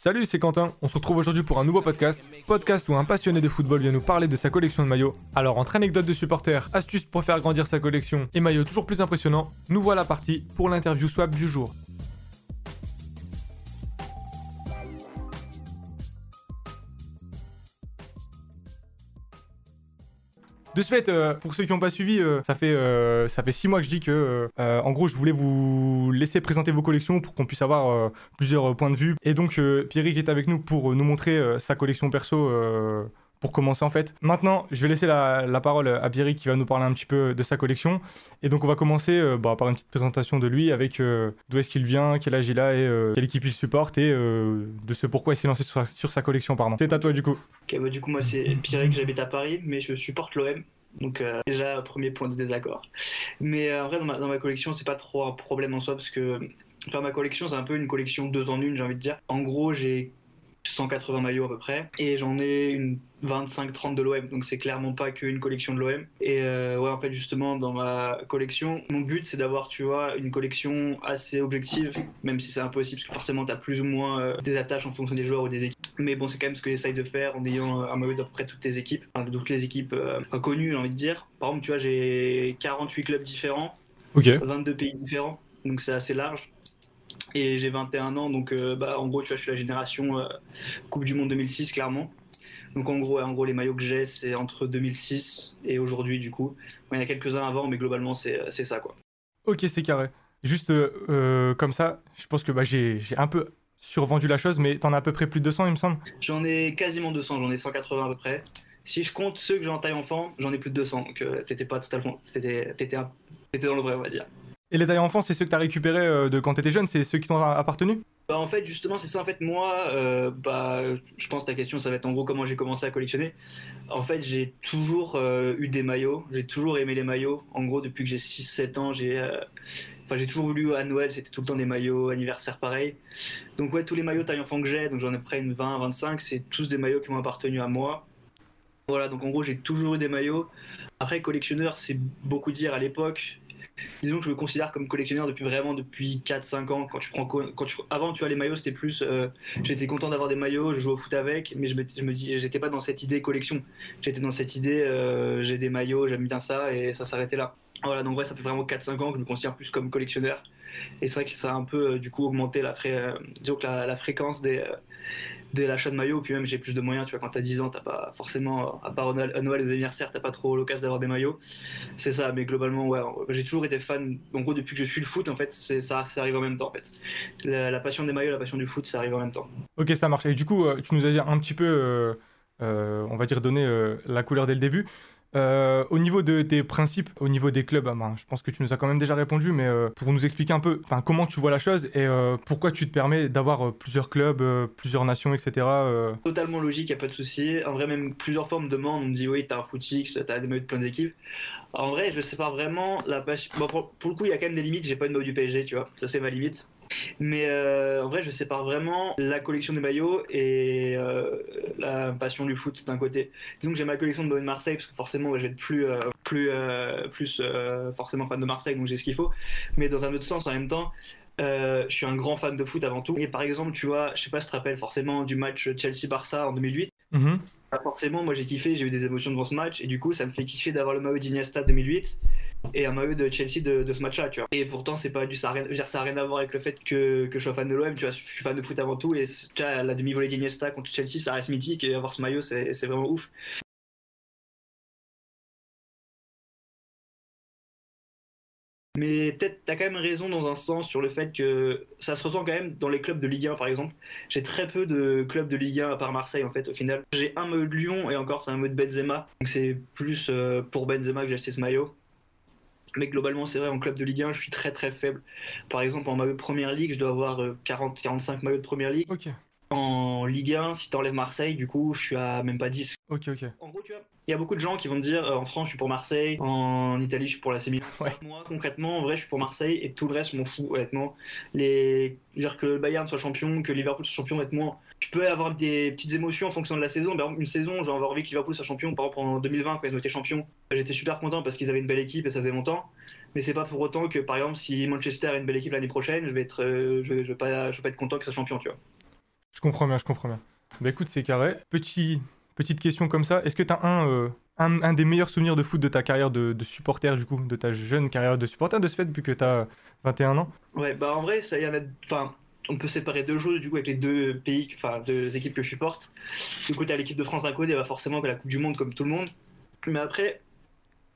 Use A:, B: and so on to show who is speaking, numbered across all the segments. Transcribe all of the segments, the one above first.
A: Salut, c'est Quentin. On se retrouve aujourd'hui pour un nouveau podcast. Podcast où un passionné de football vient nous parler de sa collection de maillots. Alors, entre anecdotes de supporters, astuces pour faire grandir sa collection et maillots toujours plus impressionnants, nous voilà partis pour l'interview swap du jour. De ce fait, euh, pour ceux qui n'ont pas suivi, euh, ça fait euh, ça fait six mois que je dis que, euh, en gros, je voulais vous laisser présenter vos collections pour qu'on puisse avoir plusieurs points de vue. Et donc, Pierrick est avec nous pour nous montrer sa collection perso. Pour commencer en fait. Maintenant, je vais laisser la, parole à Pierrick qui va nous parler un petit peu de sa collection. Et donc on va commencer euh, bah, par une petite présentation de lui avec euh, d'où est-ce qu'il vient, quel âge il a et euh, quelle équipe il supporte et de ce pourquoi il s'est lancé sur sa, collection. pardon. C'est à toi du coup.
B: Bah, du coup, moi, c'est Pierrick, j'habite à Paris, mais je supporte l'OM. Donc, déjà, premier point de désaccord. Mais en vrai, dans ma, dans ma collection, c'est pas trop un problème en soi, parce que enfin, ma collection, c'est un peu une collection deux en une, j'ai envie de dire. En gros, j'ai 180 maillots à peu près, et j'en ai une 25-30 de l'OM, donc c'est clairement pas qu'une collection de l'OM. Et euh, ouais, en fait, justement, dans ma collection, mon but, c'est d'avoir, tu vois, une collection assez objective, même si c'est impossible, parce que forcément, t'as plus ou moins euh, des attaches en fonction des joueurs ou des équipes. Mais bon, c'est quand même ce que j'essaye de faire en ayant un maillot d'à peu près toutes les équipes, enfin, toutes les équipes euh, connues, j'ai envie de dire. Par exemple, tu vois, j'ai 48 clubs différents,
A: Ok.
B: 22 pays différents, donc c'est assez large. Et j'ai 21 ans, donc euh, bah, en gros, tu vois, je suis la génération euh, Coupe du Monde 2006, clairement. Donc en gros, en gros les maillots que j'ai, c'est entre 2006 et aujourd'hui, du coup. Il y en a quelques-uns avant, mais globalement, c'est c'est ça, quoi.
A: Ok, c'est carré. Juste euh, euh, comme ça, je pense que bah, j'ai un peu survendu la chose, mais t'en as à peu près plus de 200, il me semble.
B: J'en ai quasiment 200, j'en ai 180 à peu près. Si je compte ceux que j'ai en taille enfant, j'en ai plus de 200, donc euh, t'étais pas totalement... T'étais dans le vrai, on va dire.
A: Et les tailles enfants, c'est ceux que t'as récupérés euh, de quand t'étais jeune, c'est ceux qui t'ont appartenu?
B: Bah en fait justement c'est ça en fait moi euh, bah je pense que ta question ça va être en gros comment j'ai commencé à collectionner. En fait j'ai toujours euh, eu des maillots, j'ai toujours aimé les maillots. En gros depuis que j'ai 6-7 ans j'ai enfin j'ai toujours voulu à Noël c'était tout le temps des maillots anniversaire pareil. Donc ouais tous les maillots taille enfant que j'ai donc j'en ai près une 20 25 c'est tous des maillots qui m'ont appartenu à moi. Voilà donc en gros j'ai toujours eu des maillots. Après collectionneur c'est beaucoup dire à l'époque disons que je me considère comme collectionneur depuis vraiment depuis 4-5 ans. Quand tu prends, quand tu, avant, tu vois, les maillots, c'était plus. euh, j'étais content d'avoir des maillots, je jouais au foot avec, mais je me, dis, j'étais pas dans cette idée collection. J'étais dans cette idée, euh, j'ai des maillots, j'aime bien ça, et ça s'arrêtait là. Voilà, donc ça fait vraiment 4-5 ans que je me considère plus comme collectionneur. Et c'est vrai que ça a un peu, euh, du coup, augmenté la, fré- la fréquence des. Euh, de l'achat de maillots, puis même j'ai plus de moyens, tu vois, quand t'as 10 ans, t'as pas forcément, à part à Noël, et aux anniversaires, t'as pas trop l'occasion d'avoir des maillots. C'est ça, mais globalement, ouais, j'ai toujours été fan. En gros, depuis que je suis le foot, en fait, c'est ça, ça arrive en même temps, en fait. La, passion des maillots, la passion du foot, ça arrive en même temps.
A: Ok, ça marche. Et du coup, euh, tu nous as dit un petit peu, euh, euh, on va dire, donné euh, la couleur dès le début. Euh, au niveau de tes principes, au niveau des clubs, ah ben, je pense que tu nous as quand même déjà répondu, mais euh, pour nous expliquer un peu comment tu vois la chose et euh, pourquoi tu te permets d'avoir plusieurs clubs, plusieurs nations, etc.
B: Totalement logique, y a pas de souci. En vrai, même plusieurs fois on me demandent, on me dit oui, t'as un footix, t'as des maillots de plein d'équipes. En vrai, je sais pas vraiment la passion. Pour le coup, il y a quand même des limites. J'ai pas une maillot du PSG, tu vois, ça c'est ma limite. Mais euh, en vrai, je sépare vraiment la collection des maillots et euh, la passion du foot d'un côté. Disons que j'ai ma collection de de Marseille parce que forcément, je vais être plus, euh, plus, plus forcément fan de Marseille, donc j'ai ce qu'il faut. Mais dans un autre sens, en même temps, je suis un grand fan de foot avant tout. Et par exemple, tu vois, je sais pas si tu te rappelles forcément du match Chelsea-Barça en 2008.
A: Mhm.
B: Bah, forcément, moi j'ai kiffé, j'ai eu des émotions devant ce match, et du coup, ça me fait kiffer d'avoir le maillot d'Iniesta 2008 et un maillot de Chelsea de, ce match-là, tu vois. Et pourtant, c'est pas du, ça a rien, à voir avec le fait que, que je sois fan de l'OM, tu vois. Je suis fan de foot avant tout, et la demi-volée d'Iniesta contre Chelsea, ça reste mythique, et avoir ce maillot, c'est vraiment ouf. Mais peut-être t'as quand même raison dans un sens sur le fait que ça se ressent quand même dans les clubs de Ligue 1 par exemple. J'ai très peu de clubs de Ligue 1 à part Marseille en fait au final. J'ai un maillot de Lyon et encore c'est un maillot de Benzema. Donc c'est plus euh, pour Benzema que j'ai acheté ce maillot. Mais globalement c'est vrai en club de Ligue 1 je suis très très faible. Par exemple en maillot de Première Ligue je dois avoir 40-45 maillots de Première Ligue. En Ligue 1 si t'enlèves Marseille du coup je suis à même pas 10.
A: ok, ok.
B: En gros, tu vois, il y a beaucoup de gens qui vont me dire euh, en France, je suis pour Marseille, en Italie, je suis pour la Milan.
A: Ouais.
B: Moi, concrètement, en vrai, je suis pour Marseille et tout le reste, je m'en fous, honnêtement. Les... Dire que le Bayern soit champion, que Liverpool soit champion, honnêtement, tu peux avoir des petites émotions en fonction de la saison. Par exemple, une saison, j'ai envie que Liverpool soit champion. Par exemple, en 2020, quand ils ont été champions, j'étais super content parce qu'ils avaient une belle équipe et ça faisait longtemps. Mais c'est pas pour autant que, par exemple, si Manchester a une belle équipe l'année prochaine, je vais être, euh, je, vais- je vais pas, je vais pas être content que soit champion, tu vois.
A: Je comprends bien, je comprends bien. Bah écoute, c'est carré. Petit, petite question comme ça. Est-ce que tu as un, euh, un, un, des meilleurs souvenirs de foot de ta carrière de, supporter, du coup, de ta jeune carrière de supporter de ce fait, depuis que tu as 21 ans?
B: Ouais, bah en vrai, ça y en a. Enfin, on peut séparer deux choses du coup avec les deux pays, enfin deux équipes que je supporte. Du coup, tu l'équipe de France d'un côté, bah forcément que la Coupe du Monde comme tout le monde. Mais après,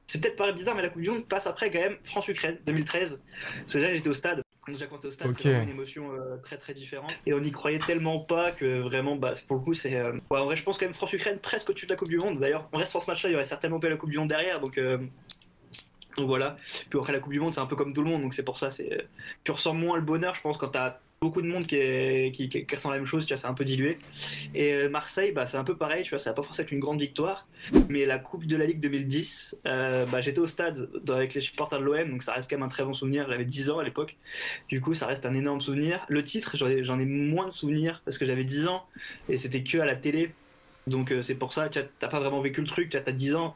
B: c'est peut-être pas bizarre, mais la Coupe du Monde passe après quand même France-Ukraine 2013. C'est déjà j'étais au stade. Quand j'ai au stade, okay. c'est une émotion euh, très très différente. Et on n'y croyait tellement pas que vraiment, bah, pour le coup, c'est. Euh... Ouais, en vrai, je pense quand même France-Ukraine presque au-dessus de la Coupe du Monde. D'ailleurs, on reste sur ce match-là, il y aurait certainement pas la Coupe du Monde derrière. Donc. Euh... Donc voilà. Puis après la Coupe du Monde, c'est un peu comme tout le monde, donc c'est pour ça. C'est tu ressens moins le bonheur, je pense, quand t'as beaucoup de monde qui, est, qui, qui, ressent la même chose, tu vois, c'est un peu dilué. Et euh, Marseille, bah, c'est un peu pareil, tu vois, ça n'a pas forcément une grande victoire, mais la Coupe de la Ligue 2010, euh, bah, j'étais au stade avec les supporters de l'OM, donc ça reste quand même un très bon souvenir. J'avais 10 ans à l'époque, du coup, ça reste un énorme souvenir. Le titre, j'en ai, ai, moins de souvenirs parce que j'avais 10 ans et c'était que à la télé, donc euh, c'est pour ça, tu n'as pas vraiment vécu le truc, tu as 10 ans.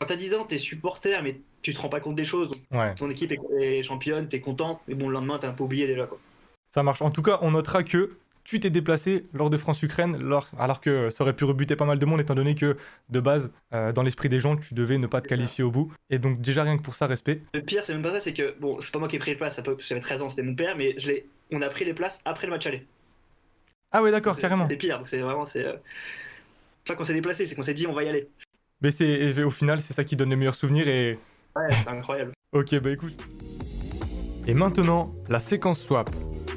B: Quand tu as 10 ans, tu es supporter, mais tu te rends pas compte des choses.
A: Ouais.
B: Ton équipe est, championne, tu es content, mais bon, le lendemain, tu un peu oublié déjà. Quoi.
A: Ça marche. En tout cas, on notera que tu t'es déplacé lors de France-Ukraine, alors que ça aurait pu rebuter pas mal de monde, étant donné que, de base, euh, dans l'esprit des gens, tu devais ne pas te qualifier au bout. Et donc, déjà, rien que pour ça, respect.
B: Le pire, c'est même pas ça, c'est que, bon, c'est pas moi qui ai pris les places, j'avais 13 ans, c'était mon père, mais je on a pris les places après le match aller.
A: Ah ouais, d'accord, carrément.
B: C'est pire, c'est vraiment, c'est. Euh... Enfin, qu'on s'est déplacé, c'est qu'on s'est dit, on va y aller.
A: Mais c'est, au final, c'est ça qui donne les meilleurs souvenirs et.
B: Ouais, c'est incroyable.
A: ok, bah écoute. Et maintenant, la séquence swap.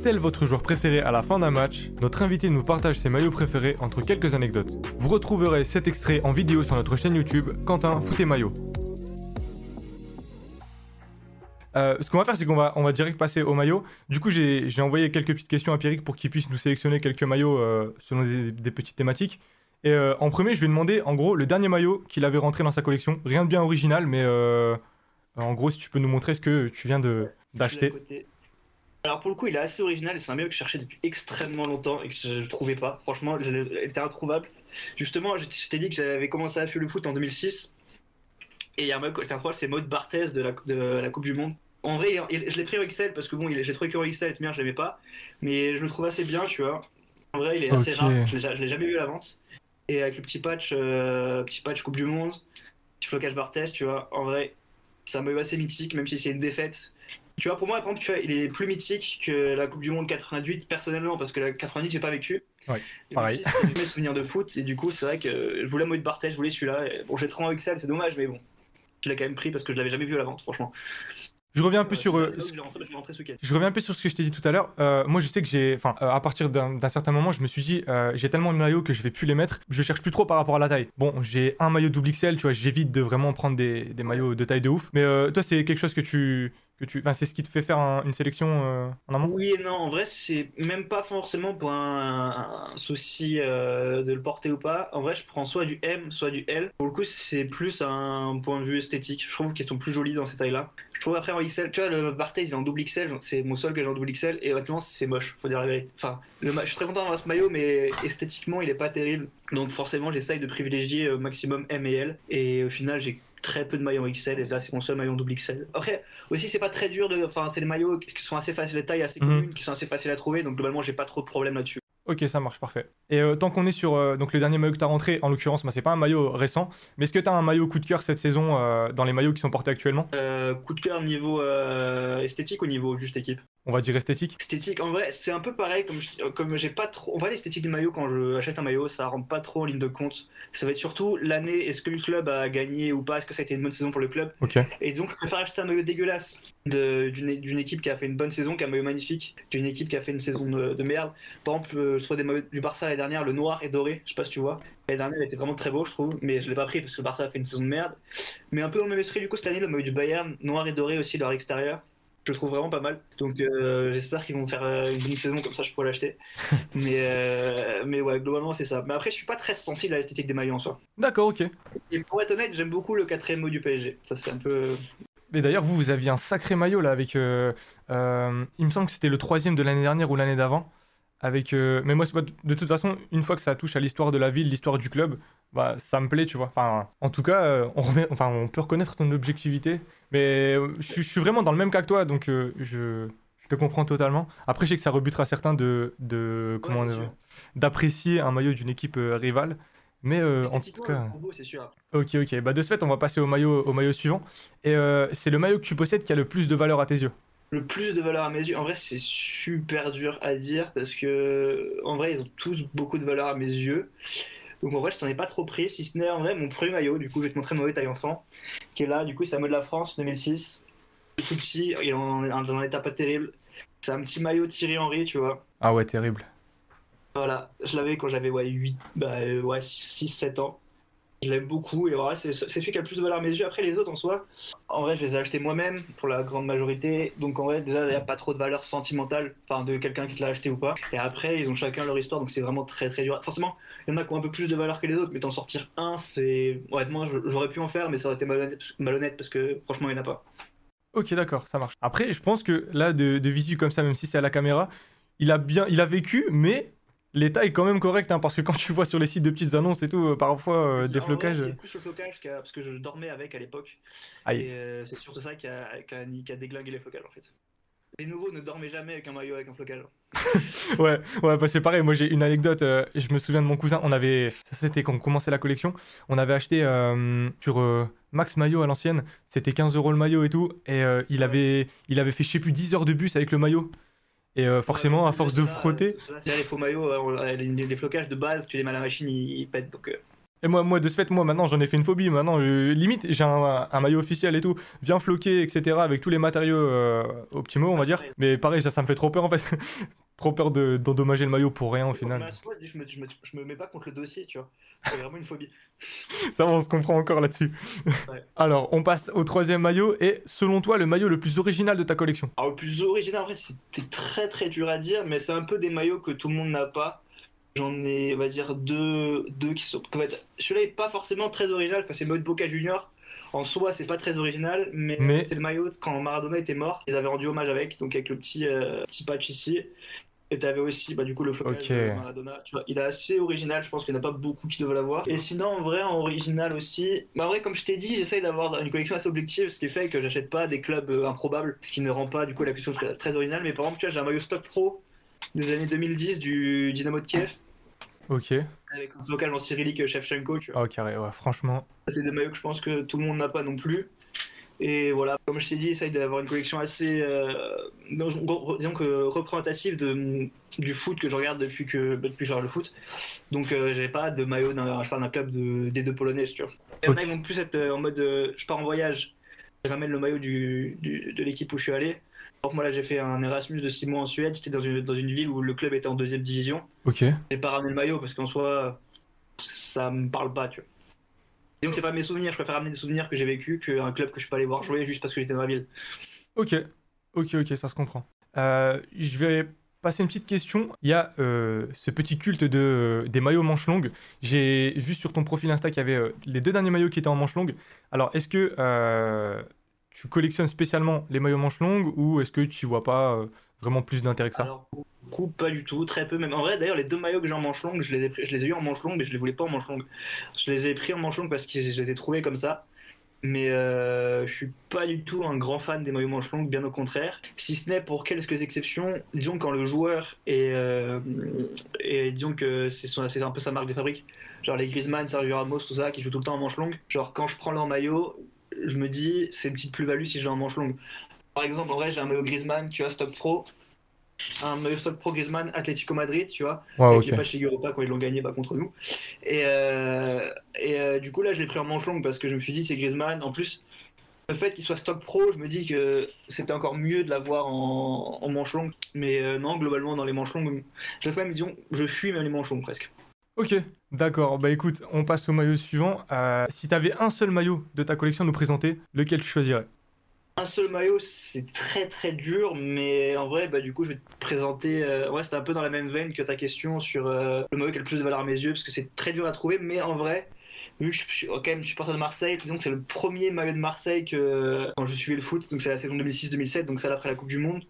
A: Tel votre joueur préféré à la fin d'un match, notre invité nous partage ses maillots préférés entre quelques anecdotes. Vous retrouverez cet extrait en vidéo sur notre chaîne YouTube Quentin Foot et Maillot. Euh, ce qu'on va faire, c'est qu'on va, on va direct passer au maillot. Du coup, j'ai envoyé quelques petites questions à Pierrick pour qu'il puisse nous sélectionner quelques maillots euh, selon des, des, petites thématiques. Et euh, en premier, je vais demander, en gros, le dernier maillot qu'il avait rentré dans sa collection. Rien de bien original, mais en gros, si tu peux nous montrer ce que tu viens d'acheter.
B: Alors pour le coup, il est assez original et c'est un maillot que je cherchais depuis extrêmement longtemps et que je ne trouvais pas. Franchement, il était introuvable. Justement, je t'ai dit que j'avais commencé à faire le foot en 2006 et il y a un qui était incroyable, c'est Maud Barthez de la, de la Coupe du Monde. En vrai, je l'ai pris au XL parce que bon, j'ai trouvé qu'au XL, bien, je l'aimais pas, mais je le trouve assez bien, tu vois. En vrai, il est assez rare, je l'ai jamais vu à la vente. Et avec le petit patch, euh, petit patch Coupe du Monde, petit flocage Barthez, tu vois, en vrai, c'est un maillot assez mythique, même si c'est une défaite. Tu vois, pour moi, par exemple, tu vois, il est plus mythique que la Coupe du Monde 88, personnellement, parce que la 90, j'ai pas vécu. Et
A: pareil.
B: aussi, mes souvenirs de foot, et du coup, c'est vrai que je voulais Maud Barthez, je voulais celui-là. Bon, j'ai trop Excel, c'est dommage, mais bon. Je l'ai quand même pris parce que je l'avais jamais vu à la vente, franchement.
A: Je reviens un peu sur, euh,
B: je rentré,
A: reviens un peu sur ce que je t'ai dit tout à l'heure. Euh, moi, je sais que j'ai, enfin, euh, à partir d'un certain moment, je me suis dit, euh, j'ai tellement de maillots que je vais plus les mettre. Je cherche plus trop par rapport à la taille. Bon, j'ai un maillot double XL, tu vois, j'évite de vraiment prendre des, des maillots de taille de ouf. Mais euh, toi, c'est quelque chose que tu, que tu, enfin, c'est ce qui te fait faire un- une sélection euh, en amont?
B: Oui et non, en vrai, c'est même pas forcément pour un, souci euh, de le porter ou pas. En vrai, je prends soit du M, soit du L. Pour le coup, c'est plus un point de vue esthétique. Je trouve qu'ils sont plus jolis dans ces tailles-là. Je trouve après en XL, tu vois, le Barthez il est en double XL, c'est mon seul que j'ai en double XL, et honnêtement, c'est moche, faut dire la vérité. Enfin, le ma- je suis très content d'avoir ce maillot, mais esthétiquement, il est pas terrible. Donc forcément, j'essaye de privilégier au maximum M et L, et au final, j'ai très peu de maillots en XL, et là, c'est mon seul maillot en double XL. Après, aussi, c'est pas très dur de. Enfin, c'est des maillots qui sont assez faciles de taille, assez
A: Mhm.
B: communes, qui sont assez faciles à trouver, donc globalement, j'ai pas trop de problème là-dessus.
A: Ok, ça marche, parfait. Et euh, tant qu'on est sur euh, donc le dernier maillot que tu as rentré, en l'occurrence, moi, c'est pas un maillot récent, mais est-ce que tu as un maillot coup de cœur cette saison euh, dans les maillots qui sont portés actuellement?
B: Euh, coup de cœur niveau esthétique ou niveau juste équipe?
A: On va dire esthétique.
B: Esthétique, en vrai, c'est un peu pareil, comme, je- comme j'ai pas trop. On voit l'esthétique du maillot quand je achète un maillot, ça rentre pas trop en ligne de compte. Ça va être surtout l'année, est-ce que le club a gagné ou pas, est-ce que ça a été une bonne saison pour le club?
A: Ok.
B: Et donc, je préfère acheter un maillot dégueulasse d'une équipe qui a fait une bonne saison qu'un maillot magnifique d'une équipe qui a fait une saison de, de merde. Par exemple, euh, soit des maillots du Barça l'année dernière, le noir et doré, je sais pas si tu vois. L'année dernière, il était vraiment très beau, je trouve, mais je l'ai pas pris parce que le Barça a fait une saison de merde. Mais un peu dans le même esprit, du coup, cette année, le maillot du Bayern, noir et doré aussi, leur extérieur. Je le trouve vraiment pas mal. Donc euh, j'espère qu'ils vont faire euh, une bonne saison, comme ça je pourrais l'acheter. mais, euh, mais ouais, globalement c'est ça. Mais après, je suis pas très sensible à l'esthétique des maillots en soi.
A: D'accord, ok.
B: Et pour être honnête, j'aime beaucoup le quatrième mot du PSG. Ça c'est un peu.
A: Mais d'ailleurs, vous, vous aviez un sacré maillot là avec. euh, euh, il me semble que c'était le troisième de l'année dernière ou l'année d'avant. Avec, euh, mais moi, c'est pas- de toute façon, une fois que ça touche à l'histoire de la ville, l'histoire du club, bah, ça me plaît, tu vois. Enfin, en tout cas, on, remet- enfin, on peut reconnaître ton objectivité. Mais je, suis- je suis vraiment dans le même cas que toi, donc je, te comprends totalement. Après, je sais que ça rebutera certains de, de comment d'apprécier un maillot d'une équipe rivale. Mais euh, en tout cas.
B: c'est sûr.
A: Ok, ok. Bah, de ce fait, on va passer au maillot, au maillot suivant. Et euh, c'est le maillot que tu possèdes qui a le plus de valeur à tes yeux.
B: Le plus de valeur à mes yeux, en vrai, c'est super dur à dire parce que, en vrai, ils ont tous beaucoup de valeur à mes yeux. Donc, en vrai, je t'en ai pas trop pris, si ce n'est en vrai mon premier maillot. Du coup, je vais te montrer mon maillot taille enfant qui est là. Du coup, c'est un maillot de la France 2006. Tout petit, il est dans un état pas terrible. C'est un petit maillot Thierry Henry, tu vois.
A: Ah ouais, terrible.
B: Voilà, je l'avais quand j'avais ouais, 8, bah, euh, ouais, 6, 7 ans. Je l'aime beaucoup et voilà, c'est celui qui a le plus de valeur à mes yeux. Après, les autres en soi, en vrai, je les ai achetés moi-même pour la grande majorité. Donc en vrai, déjà, il n'y a pas trop de valeur sentimentale enfin, de quelqu'un qui l'a acheté ou pas. Et après, ils ont chacun leur histoire, donc c'est vraiment très très dur. Forcément, il y en a qui ont un peu plus de valeur que les autres, mais t'en sortir un, c'est. Honnêtement, j'aurais pu en faire, mais ça aurait été malhonnête, parce que franchement, il n'y en a pas.
A: Ok, d'accord, ça marche. Après, je pense que là, de visu comme ça, même si c'est à la caméra, il a bien, il a vécu, mais l'état est quand même correct, hein, parce que quand tu vois sur les sites de petites annonces et tout, euh, parfois euh, des flocages.
B: C'est plus le flocage parce que je dormais avec à l'époque. Et euh, c'est surtout ça qui a, qui a- qui a déglingué les flocages en fait. Les nouveaux ne dormaient jamais avec un maillot avec un flocage.
A: Ouais, ouais, bah c'est pareil. Moi, j'ai une anecdote. euh, je me souviens de mon cousin. On avait, ça c'était quand on commençait la collection. On avait acheté euh, sur euh, Max Maillot à l'ancienne. C'était 15 euros le maillot et tout. Et euh, il avait, il avait fait, je sais plus, 10 heures de bus avec le maillot. Et euh, forcément, à force de frotter.
B: C'est les faux maillots, les, les flocages de base, tu les mets à la machine, ils, ils pètent. Donc, euh,
A: Et moi, moi, de ce fait, moi, maintenant, j'en ai fait une phobie. Maintenant, je- limite, j'ai un, un maillot officiel et tout, bien floqué, etc., avec tous les matériaux euh, optimaux, on va dire. Mais pareil, ça, ça me fait trop peur, en fait. trop peur de- d'endommager le maillot pour rien, au final.
B: je me, je, me, je me mets pas contre le dossier, tu vois. C'est vraiment une phobie.
A: Ça, on se comprend encore là-dessus.
B: Ouais.
A: Alors, on passe au troisième maillot. Et selon toi, le maillot le plus original de ta collection?
B: Alors, le plus original, en vrai, c'était très très dur à dire, mais c'est un peu des maillots que tout le monde n'a pas. J'en ai, on va dire, deux, deux qui sont. être- Celui-là est pas forcément très original, enfin, c'est le maillot de Boca Junior. En soi, c'est pas très original, mais,
A: Mais-
B: c'est le maillot quand Maradona était mort. Ils avaient rendu hommage avec, donc avec le petit, euh, petit patch ici. Et t'avais aussi, bah, du coup, le flocage
A: Ok.
B: de Maradona. Tu vois, il est assez original, je pense qu'il n'y en a pas beaucoup qui devraient l'avoir. Et sinon, en vrai, en original aussi, bah, en vrai, comme je t'ai dit, j'essaye d'avoir une collection assez objective, ce qui fait que j'achète pas des clubs euh, improbables, ce qui ne rend pas, du coup, la collection très, très originale. Mais par exemple, tu vois, j'ai un maillot stock pro des années 2010 du Dynamo de Kiev,
A: Ok.
B: avec un flocage en cyrillique Shevchenko, tu vois.
A: Oh, carré, ouais, franchement.
B: C'est des maillots que je pense que tout le monde n'a pas non plus. Et voilà, comme je t'ai dit, essaye d'avoir une collection assez, euh, non, disons que représentative de, du foot que je regarde depuis que, bah, depuis que je regarde le foot. Donc euh, j'avais pas de maillot d'un, je parle d'un club de, des deux polonaises, tu vois. Et il y en a,
A: Ok.
B: ils vont plus être euh, en mode, euh, je pars en voyage, je ramène le maillot du, du- de l'équipe où je suis allé. Donc moi là j'ai fait un Erasmus de 6 mois en Suède, j'étais dans une, dans une ville où le club était en deuxième division.
A: Ok.
B: J'ai pas ramené le maillot parce qu'en soi, ça me parle pas, tu vois. Que c'est pas mes souvenirs, je préfère ramener des souvenirs que j'ai vécu qu'un club que je peux aller voir jouer juste parce que j'étais dans la ville.
A: Ok. Ok, ok, ça se comprend. Euh, je vais passer une petite question. Il y a euh, ce petit culte de, des maillots manches longues. J'ai vu sur ton profil Insta qu'il y avait euh, les deux derniers maillots qui étaient en manches longues. Alors, est-ce que tu collectionnes spécialement les maillots manches longues ou est-ce que tu vois pas euh, vraiment plus d'intérêt que ça?
B: Alors, pas du tout, très peu même. En vrai, d'ailleurs, les deux maillots que j'ai en manche longue, je les ai, eu en manche longue, mais je les voulais pas en manche longue. Je les ai pris en manche longue parce que je les ai trouvés comme ça. Mais euh, je suis pas du tout un grand fan des maillots manches longues, bien au contraire. Si ce n'est pour quelques exceptions, disons quand le joueur est, euh, et disons que c'est un peu sa marque de fabrique, genre les Griezmann, Sergio Ramos, tout ça, qui jouent tout le temps en manche longue. Genre quand je prends leur maillot, je me dis c'est une petite plus-value si je l'ai en manche longue. Par exemple, en vrai, j'ai un maillot Griezmann, tu vois, stock pro, un maillot stock pro Griezmann, Atlético Madrid, tu vois,
A: Ouais,
B: avec
A: ok.
B: les matchs Ligue Europa quand ils l'ont gagné bah, contre nous. Et, euh, et euh, du coup, là, je l'ai pris en manche longue parce que je me suis dit, c'est Griezmann. En plus, le fait qu'il soit stock pro, je me dis que c'était encore mieux de l'avoir en, en manche longue. Mais euh, non, globalement, dans les manches longues, j'ai quand même, disons, je fuis même les manches longues presque.
A: Ok, d'accord. Bah écoute, on passe au maillot suivant. Euh, si tu avais un seul maillot de ta collection à nous présenter, lequel tu choisirais?
B: Un seul maillot, c'est très très dur, mais en vrai, bah, du coup, je vais te présenter. Euh, ouais, c'était un peu dans la même veine que ta question sur euh, le maillot qui a le plus de valeur à mes yeux, parce que c'est très dur à trouver, mais en vrai, vu que je suis quand même supporter de Marseille, disons que c'est le premier maillot de Marseille que quand je suivais le foot, donc c'est la saison 2006-2007, donc celle après la Coupe du Monde.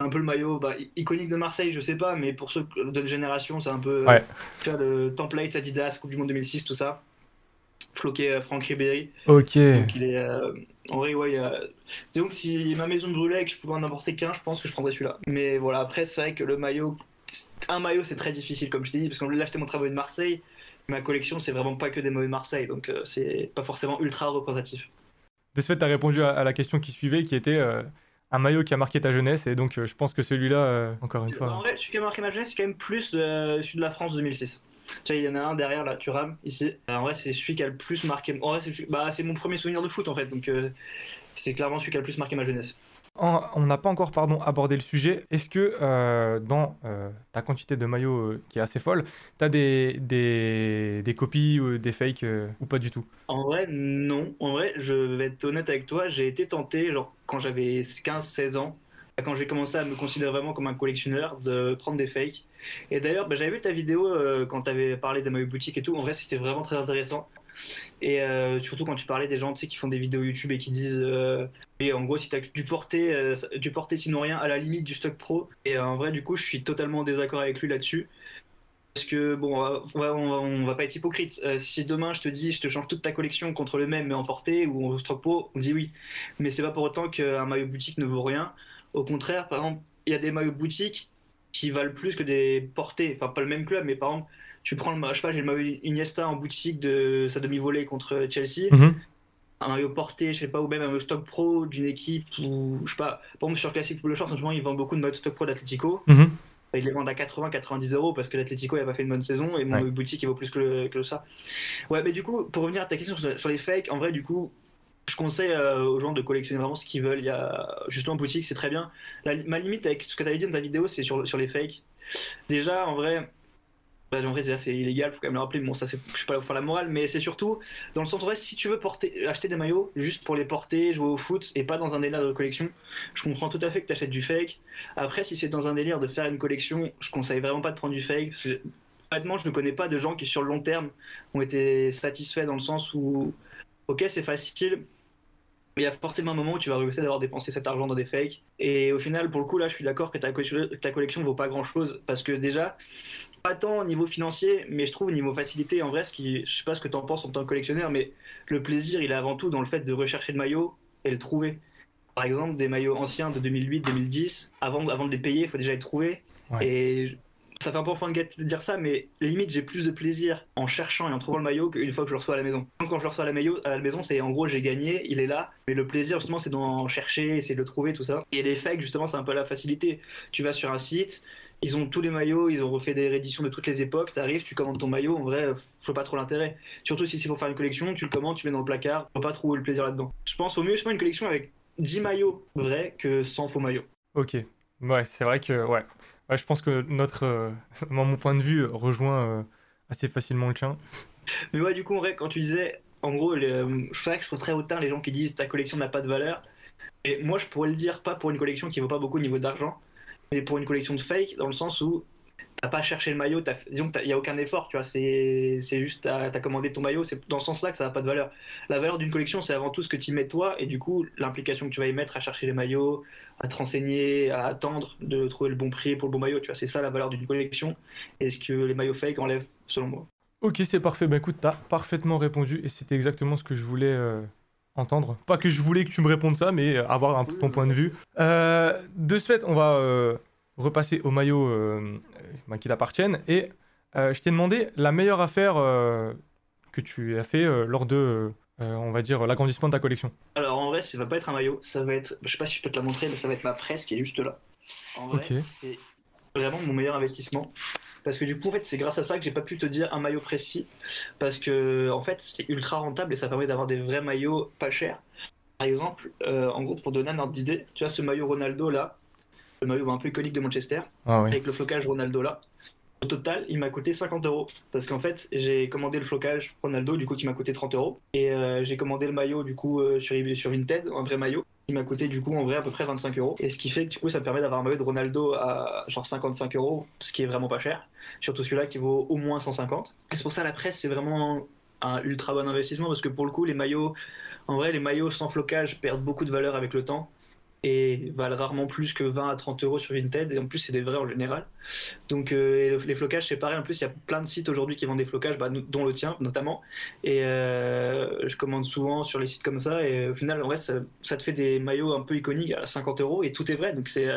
B: Un peu le maillot bah, iconique de Marseille, je sais pas, mais pour ceux de génération, c'est un peu euh,
A: Ouais.
B: tu vois, le template Adidas, Coupe du Monde 2006, tout ça. floqué Franck Ribéry.
A: Ok.
B: Donc il est. en vrai, ouais. Donc si ma maison brûlait et que je pouvais en apporter qu'un, je pense que je prendrais celui-là. Mais voilà, après, c'est vrai que le maillot. Un maillot, c'est très difficile, comme je t'ai dit, parce que là, j'étais mon travail de Marseille. Ma collection, c'est vraiment pas que des de Marseille, donc c'est pas forcément ultra représentatif.
A: De ce fait, tu as répondu à, la question qui suivait, qui était un maillot qui a marqué ta jeunesse, et donc je pense que celui-là, encore une fois.
B: En vrai, celui qui a marqué ma jeunesse, c'est quand même plus celui de la France 2006. Tu vois, il y en a un derrière là, tu rames ici. En vrai, c'est celui qui a le plus marqué. En vrai, c'est bah, mon premier souvenir de foot en fait, donc euh, c'est clairement celui qui a le plus marqué ma jeunesse.
A: On n'a pas encore pardon, abordé le sujet. Est-ce que euh, dans euh, ta quantité de maillots qui est assez folle, tu as des, copies ou des fakes ou pas du tout?
B: En vrai, non. En vrai, je vais être honnête avec toi, j'ai été tenté, genre quand j'avais 15-16 ans, quand j'ai commencé à me considérer vraiment comme un collectionneur, de prendre des fakes. Et d'ailleurs, bah, j'avais vu ta vidéo euh, quand tu avais parlé des maillots boutiques et tout. En vrai, c'était vraiment très intéressant. Et euh, surtout quand tu parlais des gens qui font des vidéos YouTube et qui disent euh, et en gros si tu du porter, du porter sinon rien à la limite du stock pro. Et en vrai du coup je suis totalement en désaccord avec lui là-dessus. Parce que bon on va, on va, pas être hypocrite. Si demain je te dis je te change toute ta collection contre le même mais en porté ou en stock pro on dit oui. Mais c'est pas pour autant qu'un maillot boutique ne vaut rien. Au contraire, par exemple, il y a des maillots boutiques qui valent plus que des portés. Enfin, pas le même club, mais par exemple, tu prends le, je sais pas, j'ai le maillot Iniesta en boutique de sa demi-volée contre Chelsea. Mhm. Un maillot porté, je sais pas, ou même un maillot stock pro d'une équipe, ou je sais pas, par exemple sur Classic Football Short, en ils vendent beaucoup de maillots stock pro d'Atletico. Mhm. Ils les vendent à 80-90 euros parce que l'Atletico n'a pas fait une bonne saison et mon boutique il vaut plus que, que, ça. Ouais, mais du coup, pour revenir à ta question sur les fakes, en vrai, du coup, je conseille euh, aux gens de collectionner vraiment ce qu'ils veulent. Il y a justement boutique, c'est très bien. ma limite avec ce que tu avais dit dans ta vidéo, c'est sur, sur les fakes. Déjà, en vrai, en vrai c'est illégal, faut quand même le rappeler. Bon, ça, c'est, je suis pas là pour faire la morale, mais c'est surtout dans le vrai, si tu veux porter, acheter des maillots juste pour les porter, jouer au foot et pas dans un délire de collection, je comprends tout à fait que tu achètes du fake. Après, si c'est dans un délire de faire une collection, je conseille vraiment pas de prendre du fake. honnêtement, je ne connais pas de gens qui sur le long terme ont été satisfaits dans le sens où, ok, c'est facile, il y a forcément un moment où tu vas regretter d'avoir dépensé cet argent dans des fakes. Et au final, pour le coup, là, je suis d'accord que ta, ta collection ne vaut pas grand chose. Parce que déjà, pas tant au niveau financier, mais je trouve au niveau facilité, en vrai, ce qui, je sais pas ce que tu en penses en tant que collectionneur, mais le plaisir, il est avant tout dans le fait de rechercher le maillot et le trouver. Par exemple, des maillots anciens de 2008, 2010, avant, avant de les payer, il faut déjà les trouver. Et ça fait un peu enfant de dire ça, mais limite, j'ai plus de plaisir en cherchant et en trouvant le maillot qu'une fois que je le reçois à la maison. Quand je le reçois à la, maillot, à la maison, c'est en gros, j'ai gagné, il est là, mais le plaisir, justement, c'est d'en chercher, essayer de le trouver, tout ça. Et les fakes, justement, c'est un peu la facilité. Tu vas sur un site, ils ont tous les maillots, ils ont refait des rééditions de toutes les époques, t'arrives, tu commandes ton maillot, en vrai, je vois pas trop l'intérêt. Surtout si c'est pour faire une collection, tu le commandes, tu mets dans le placard, tu vas pas trouver le plaisir là-dedans. Je pense au mieux, je une collection avec 10 maillots vrais que 100 faux maillots.
A: Ok. Ouais, c'est vrai que, ouais je pense que notre, euh, mon point de vue rejoint euh, assez facilement le tien.
B: Mais ouais, du coup, vrai, quand tu disais, en gros, les, euh, je que je trouve très hautain les gens qui disent ta collection n'a pas de valeur. Et moi, je pourrais le dire pas pour une collection qui vaut pas beaucoup au niveau d'argent, mais pour une collection de fake, dans le sens où t'as pas cherché le maillot, disons qu'il n'y a aucun effort, tu vois, c'est juste, t'as as commandé ton maillot, c'est dans ce sens-là que ça n'a pas de valeur. La valeur d'une collection, c'est avant tout ce que tu y mets toi, et du coup, l'implication que tu vas y mettre à chercher les maillots, à te renseigner, à attendre de trouver le bon prix pour le bon maillot, tu vois, c'est ça la valeur d'une collection, et ce que les maillots fake enlèvent, selon moi.
A: Ok, c'est parfait, bah écoute, t'as parfaitement répondu, et c'était exactement ce que je voulais... Euh, entendre. Pas que je voulais que tu me répondes ça, mais avoir un ton point de vue. Euh, de ce fait, on va euh, repasser aux maillots euh, bah, qui t'appartiennent. Et euh, je t'ai demandé la meilleure affaire euh, que tu as fait lors de, on va dire, l'agrandissement de ta collection.
B: Alors en vrai, ça va pas être un maillot, ça va être, je sais pas si je peux te la montrer, mais ça va être ma presse qui est juste là. En vrai, c'est vraiment mon meilleur investissement. Parce que du coup, en fait, c'est grâce à ça que j'ai pas pu te dire un maillot précis. Parce que, en fait, c'est ultra rentable et ça permet d'avoir des vrais maillots pas chers. Par exemple, en gros, pour donner un ordre d'idée, tu vois ce maillot Ronaldo là, le maillot un peu iconique de Manchester, ah avec le flocage Ronaldo là. Au total, il m'a coûté 50 euros. Parce qu'en fait, j'ai commandé le flocage Ronaldo, du coup, qui m'a coûté 30 euros. Et euh, j'ai commandé le maillot, du coup, euh, sur, sur Vinted, un vrai maillot, qui m'a coûté, du coup, en vrai, à peu près 25 euros. Et ce qui fait que, du coup, ça me permet d'avoir un maillot de Ronaldo à genre 55 euros, ce qui est vraiment pas cher. Surtout celui-là qui vaut au moins 150. Et c'est pour ça, la presse, c'est vraiment un ultra bon investissement, parce que pour le coup, les maillots, en vrai, les maillots sans flocage perdent beaucoup de valeur avec le temps. Et valent rarement plus que 20 à 30 euros sur Vinted. Et en plus, c'est des vrais en général. Donc, euh, les flocages, c'est pareil. En plus, il y a plein de sites aujourd'hui qui vendent des flocages, bah, dont le tien notamment. Et euh, je commande souvent sur les sites comme ça. Et au final, en vrai, ça, te fait des maillots un peu iconiques à 50 euros et tout est vrai. Donc, c'est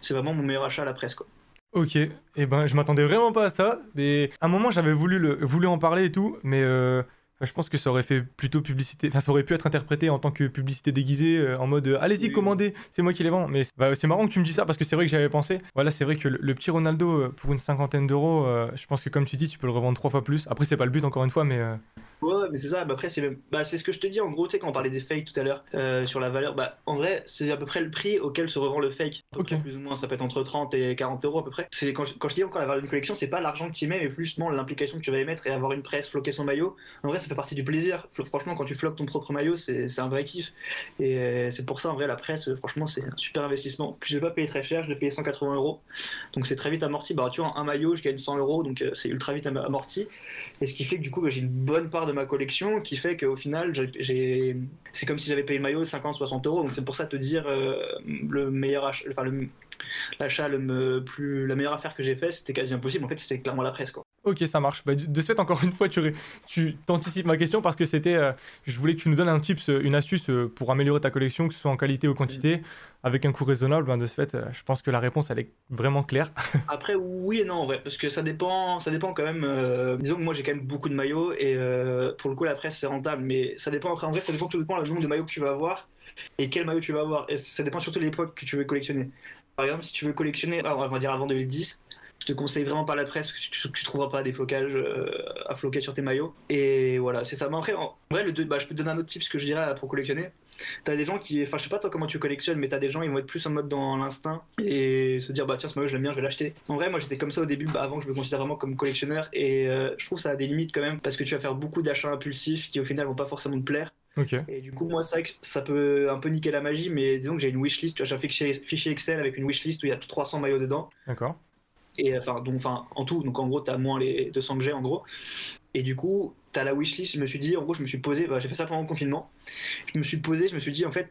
B: c'est vraiment mon meilleur achat à la presse. Quoi.
A: Ok, et eh ben je m'attendais vraiment pas à ça, mais à un moment j'avais voulu, voulu en parler et tout, mais euh, je pense que ça aurait fait plutôt publicité. Enfin, ça aurait pu être interprété en tant que publicité déguisée, euh, en mode euh, allez-y, commandez, c'est moi qui les vends. Mais bah, c'est marrant que tu me dis ça parce que c'est vrai que j'avais pensé. Voilà, c'est vrai que le, petit Ronaldo, euh, pour une cinquantaine d'euros, je pense que comme tu dis, tu peux le revendre trois fois plus. Après, c'est pas le but, encore une fois, mais.
B: Ouais, mais c'est ça. Bah, après, c'est bah, ce que je te dis en gros, tu sais, quand on parlait des fakes tout à l'heure sur la valeur, bah, en vrai, c'est à peu près le prix auquel se revend le fake. Ok. Plus ou moins, ça peut être entre 30 et 40 euros à peu près. C'est quand, quand, je dis encore la valeur d'une collection, c'est pas l'argent que tu y mets, mais plus l'implication que tu vas y mettre et avoir une presse, floquer son maillot. En vrai, ça fait partie du plaisir franchement, quand tu floques ton propre maillot, c'est un vrai kiff. Et c'est pour ça, en vrai, la presse, franchement, c'est un super investissement. Je l'ai pas payé très cher, je l'ai payé 180 euros. Donc c'est très vite amorti. Bah, tu vois, un maillot, je gagne 100 euros, donc euh, c'est ultra vite amorti. Et ce qui fait que du coup, bah, j'ai une bonne part de ma collection qui fait qu'au final, c'est comme si j'avais payé le maillot 50-60 euros. Donc c'est pour ça te dire euh, le meilleur achat, enfin, l'achat le, plus la meilleure affaire que j'ai fait c'était quasi impossible en fait c'était clairement la presse quoi
A: Ok, ça marche. Bah, de ce fait, encore une fois, tu, tu t'anticipes ma question parce que c'était. Euh, je voulais que tu nous donnes un tips, euh, une astuce euh, pour améliorer ta collection, que ce soit en qualité ou quantité, avec un coût raisonnable. Ben, de ce fait, je pense que la réponse, elle est vraiment claire.
B: Après, oui et non, vrai, parce que ça dépend, ça dépend quand même. disons que moi, j'ai quand même beaucoup de maillots et pour le coup, la presse, c'est rentable. Mais ça dépend, en vrai, ça dépend tout dépend le nombre de maillots que tu vas avoir et quel maillot tu vas avoir. Et ça dépend surtout de l'époque que tu veux collectionner. Par exemple, si tu veux collectionner, on va dire avant 2010, je te conseille vraiment pas la presse, parce que tu, tu trouveras pas des flocages euh, à floquer sur tes maillots. Et voilà, c'est ça. Mais après, en vrai, le, bah, je peux te donner un autre tip, ce que je dirais pour collectionner. T'as des gens qui, enfin, je sais pas toi comment tu collectionnes, mais t'as des gens, ils vont être plus en mode dans l'instinct et se dire, bah tiens, ce maillot, je l'aime bien, je vais l'acheter. En vrai, moi, j'étais comme ça au début, bah, avant que je me considère vraiment comme collectionneur, et euh, je trouve ça a des limites quand même, parce que tu vas faire beaucoup d'achats impulsifs qui au final vont pas forcément te plaire. Et du coup, moi, ça, ça peut un peu niquer la magie, mais disons que j'ai une wishlist, j'ai un fichier Excel avec une wishlist où il y a 300 maillots dedans.
A: D'accord
B: et enfin donc enfin en tout donc en gros t'as moins les 200 que j'ai en gros et du coup t'as la wishlist je me suis dit en gros je me suis posé bah, j'ai fait ça pendant le confinement je me suis posé je me suis dit en fait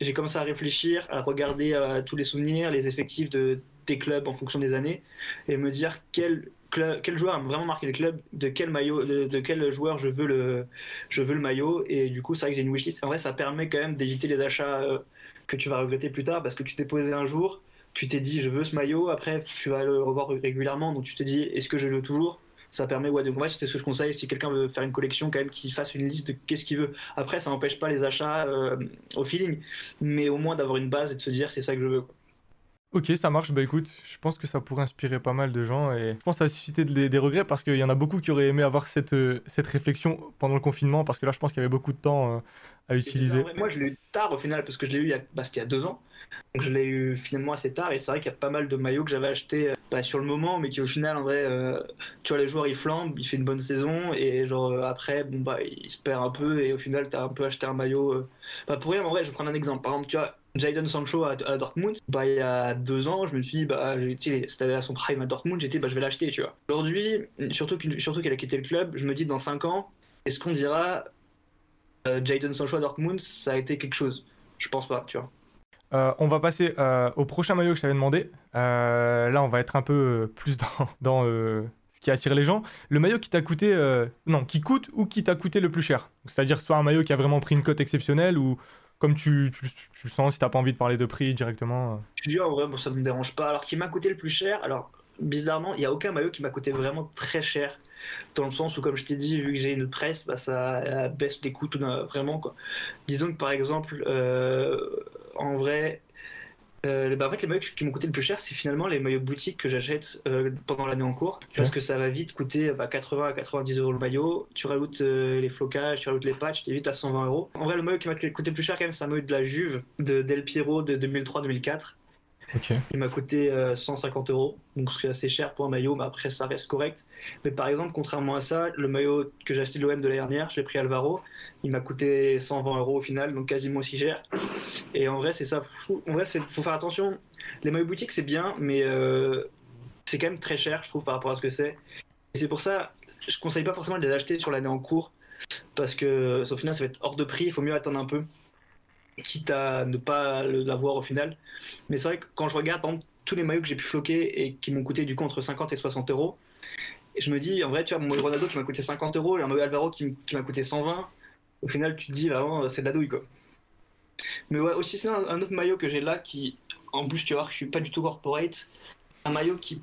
B: j'ai commencé à réfléchir à regarder euh, tous les souvenirs les effectifs de des clubs en fonction des années et me dire quel quel joueur a vraiment marqué le club, de quel maillot, de, quel joueur je veux le, je veux le maillot. Et du coup, c'est vrai que j'ai une wishlist. En vrai, ça permet quand même d'éviter les achats euh, que tu vas regretter plus tard parce que tu t'es posé un jour, tu t'es dit je veux ce maillot, après tu vas le revoir régulièrement, donc tu te dis est-ce que je le veux toujours? Ça permet ouais, de c'est ce que je conseille si quelqu'un veut faire une collection quand même qu'il fasse une liste de qu'est-ce qu'il veut. Après ça n'empêche pas les achats euh, au feeling. Mais au moins d'avoir une base et de se dire c'est ça que je veux
A: Ok, ça marche. Bah écoute, je pense que ça pourrait inspirer pas mal de gens et je pense que ça a suscité des, regrets parce qu'il y en a beaucoup qui auraient aimé avoir cette, euh, cette réflexion pendant le confinement parce que là, je pense qu'il y avait beaucoup de temps euh, à utiliser.
B: moi, je l'ai eu tard au final parce que je l'ai eu il y a, bah, il y a deux ans. Donc je l'ai eu finalement assez tard et c'est vrai qu'il y a pas mal de maillots que j'avais achetés pas euh, bah, sur le moment mais qui au final en vrai euh, tu vois les joueurs ils flambent, ils font une bonne saison et genre euh, après bon bah ils se perdent un peu et au final t'as un peu acheté un maillot pas pour rien en vrai je vais prendre un exemple par exemple tu vois Jadon Sancho à, Dortmund, bah, il y a deux ans, je me suis dit, bah, c'était à son prime à Dortmund, j'étais, bah, je vais l'acheter, tu vois. Aujourd'hui, surtout qu'elle qu'elle a quitté le club, je me dis, dans cinq ans, est-ce qu'on dira, Jadon Sancho à Dortmund, ça a été quelque chose? Je pense pas, tu vois.
A: Euh, on va passer euh, au prochain maillot que je t'avais demandé. Euh, là, on va être un peu plus dans, ce qui attire les gens. Le maillot qui t'a coûté, non, qui coûte ou qui t'a coûté le plus cher. C'est-à-dire soit un maillot qui a vraiment pris une cote exceptionnelle ou comme tu, le sens, si t'as pas envie de parler de prix directement.
B: Je dis en vrai, bon, ça me dérange pas. Alors, qui m'a coûté le plus cher, alors bizarrement, il y a aucun maillot qui m'a coûté vraiment très cher dans le sens où, comme je t'ai dit, vu que j'ai une presse, bah, ça baisse les coûts vraiment. Quoi. Disons que par exemple, en vrai, euh, bah, en fait, les maillots qui m'ont coûté le plus cher, c'est finalement les maillots boutiques que j'achète euh, pendant l'année en cours. Parce que ça va vite coûter 80 bah, à 90 euros le maillot. Tu rajoutes euh, les flocages, tu rajoutes les patchs, tu vite à 120 euros. En vrai, le maillot qui m'a coûté le plus cher, quand même, c'est un maillot de la Juve de Del Piero de 2003-2004. Il m'a coûté 150 euh, euros, donc c'est assez cher pour un maillot, mais après ça reste correct. Mais par exemple, contrairement à ça, le maillot que j'ai acheté de l'OM de l'année dernière, j'ai pris Alvaro, il m'a coûté 120 euros au final, donc quasiment aussi cher. Et en vrai, c'est ça. En vrai, il faut faire attention. Les maillots boutiques, c'est bien, mais euh, c'est quand même très cher, je trouve, par rapport à ce que c'est. Et c'est pour ça, je conseille pas forcément de les acheter sur l'année en cours, parce que au final, ça va être hors de prix, il faut mieux attendre un peu. Quitte à ne pas l'avoir au final. Mais c'est vrai que quand je regarde tous les maillots que j'ai pu floquer et qui m'ont coûté du coup entre 50 et 60 euros, je me dis, en vrai, tu vois, mon Ronaldo qui m'a coûté 50 euros et un maillot Alvaro qui, m'a coûté 120, au final, tu te dis, vraiment, c'est de la douille, quoi. Mais ouais, aussi, c'est un, autre maillot que j'ai là qui, en plus, tu vois, je suis pas du tout corporate. Un maillot qui.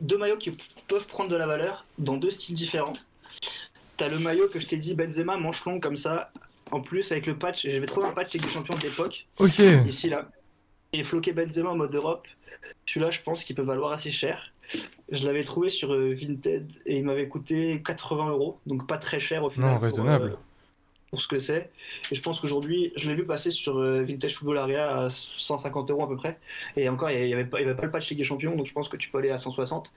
B: Deux maillots qui peuvent prendre de la valeur dans deux styles différents. T'as le maillot que je t'ai dit, Benzema, manche longue comme ça. En plus, avec le patch, j'avais trouvé un patch avec des champions de l'époque.
A: Ok.
B: Ici, là. Et floqué Benzema en mode Europe. Celui-là, je pense qu'il peut valoir assez cher. Je l'avais trouvé sur euh, Vinted et il m'avait coûté 80 euros, donc pas très cher au final.
A: Non, raisonnable.
B: Euh, pour, ce que c'est. Et je pense qu'aujourd'hui, je l'ai vu passer sur euh, Vintage Football Area à 150 euros à peu près. Et encore, il n'y avait, avait, pas le patch Ligue des Champions, donc je pense que tu peux aller à 160.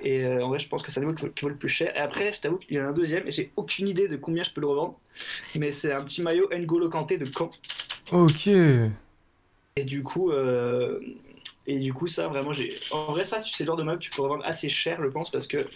B: Et en vrai, je pense que c'est un niveau qui vaut le plus cher. Et après, je t'avoue qu'il y en a un deuxième et j'ai aucune idée de combien je peux le revendre. Mais c'est un petit maillot N'Golo Kanté de Caen.
A: Ok.
B: Et du coup, euh, et du coup, ça, vraiment, j'ai. En vrai, ça, c'est le genre de meuble que tu peux revendre assez cher, je pense, parce que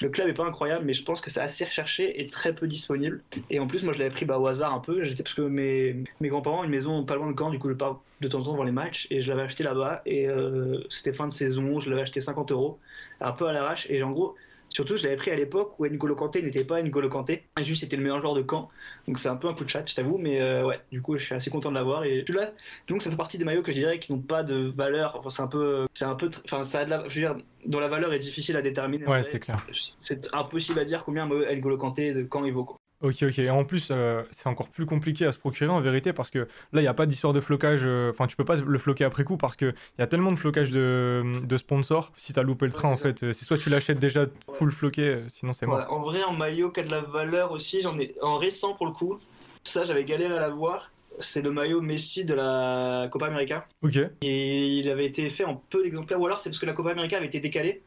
B: le club est pas incroyable, mais je pense que c'est assez recherché et très peu disponible. Et en plus, moi, je l'avais pris bah, au hasard un peu. J'étais parce que mes, mes grands-parents ont une maison pas loin de Caen, du coup, je pars de temps en temps voir les matchs, et je l'avais acheté là-bas. Et euh, c'était fin de saison, je l'avais acheté 50 euros, un peu à l'arrache. Et en gros, Surtout, je l'avais pris à l'époque où N'Golo Kanté n'était pas N'Golo Kanté. Juste, c'était le meilleur joueur de camp. Donc, c'est un peu un coup de chat, je t'avoue. Mais euh, ouais, du coup, je suis assez content de l'avoir. Et là, donc, ça fait partie des maillots que je dirais qui n'ont pas de valeur. Enfin, c'est un peu. C'est un peu. Enfin, ça a de la. Je veux dire, dont la valeur est difficile à déterminer.
A: Ouais, c'est clair.
B: C'est impossible à dire combien N'Golo Kanté de camp il vaut.
A: Ok, ok. Et en plus, euh, c'est encore plus compliqué à se procurer en vérité parce que là, il n'y a pas d'histoire de flocage. Euh, enfin, tu peux pas le floquer après coup parce qu'il y a tellement de flocage de, de sponsors. Si tu as loupé le train, en fait, euh, c'est soit tu l'achètes déjà full floqué, sinon c'est mort.
B: en vrai, en maillot qui a de la valeur aussi, j'en ai en récent pour le coup. Ça, j'avais galéré à l'avoir. C'est le maillot Messi de la Copa América.
A: Ok.
B: Et il avait été fait en peu d'exemplaires, ou alors c'est parce que la Copa América avait été décalée.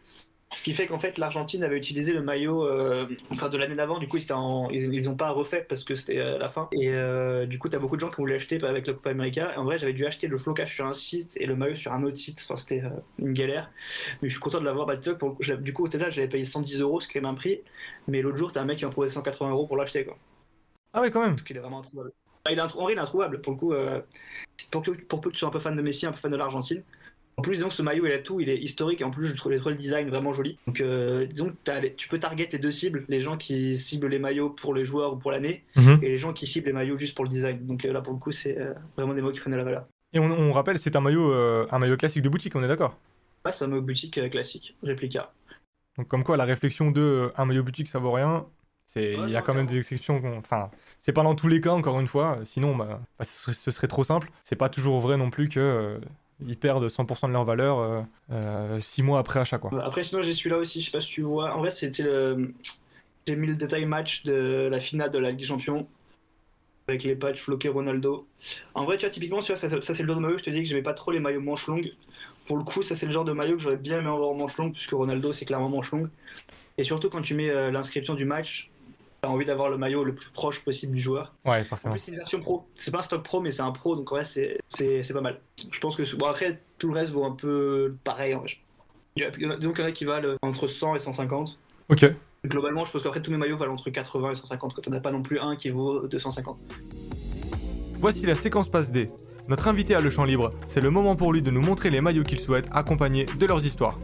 B: Ce qui fait qu'en fait, l'Argentine avait utilisé le maillot euh, enfin, de l'année d'avant. Du coup, en... ils n'ont pas refait parce que c'était euh, la fin. Et euh, du coup, tu as beaucoup de gens qui voulaient acheter avec la Coupe América. en vrai, j'avais dû acheter le flocage sur un site et le maillot sur un autre site. Enfin, c'était une galère. Mais je suis content de l'avoir. Bah, pour... Du coup, au total, j'avais payé 110 euros, ce qui est même un prix. Mais l'autre jour, tu as un mec qui m'a proposé 180 euros pour l'acheter. Quoi.
A: Ah ouais, quand même.
B: Parce qu'il est vraiment introuvable. Ah, il est En vrai, il est introuvable. Pour le coup, pour, pour peu que tu sois un peu fan de Messi, un peu fan de l'Argentine en plus, disons que ce maillot, il a tout, il est historique et en plus, je trouve, le design vraiment joli. Donc, euh, disons que tu peux target les deux cibles, les gens qui ciblent les maillots pour les joueurs ou pour l'année mhm. et les gens qui ciblent les maillots juste pour le design. Donc euh, là, pour le coup, c'est euh, vraiment des mots qui prennent la valeur.
A: Et on, rappelle, c'est un maillot, un maillot classique de boutique, on est d'accord?
B: Ouais, c'est un maillot boutique classique, réplica.
A: Donc, comme quoi, la réflexion de un maillot boutique, ça vaut rien. C'est, il y a quand même des exceptions. Enfin, c'est pas dans tous les cas, encore une fois. Sinon, bah, bah ce, serait, trop simple. C'est pas toujours vrai non plus que ils perdent 100% de leur valeur 6 euh, euh, mois après achat. Quoi.
B: Après, sinon, j'ai celui-là aussi, je sais pas si tu vois. En vrai, c'était le. J'ai mis le détail match de la finale de la Ligue des Champions avec les patchs floqués Ronaldo. En vrai, tu vois, typiquement, ça, ça, c'est le genre de maillot, je te dis que j'aimais pas trop les maillots manches longues. Pour le coup, ça, c'est le genre de maillot que j'aurais bien aimé avoir en manche longue, puisque Ronaldo, c'est clairement manche longue. Et surtout, quand tu mets euh, l'inscription du match, t'as envie d'avoir le maillot le plus proche possible du joueur.
A: Ouais, forcément.
B: En plus, c'est une version pro. C'est pas un stock pro, mais c'est un pro, donc ouais, c'est, c'est, pas mal. Je pense que. Bon, après, tout le reste vaut un peu pareil. En fait. Donc, il y en a qui valent entre 100 et 150.
A: Ok.
B: Globalement, je pense qu'après, tous mes maillots valent entre 80 et 150. Quand on n'a pas non plus un qui vaut 250.
A: Voici la séquence passe D. Notre invité a le champ libre. C'est le moment pour lui de nous montrer les maillots qu'il souhaite, accompagnés de leurs histoires.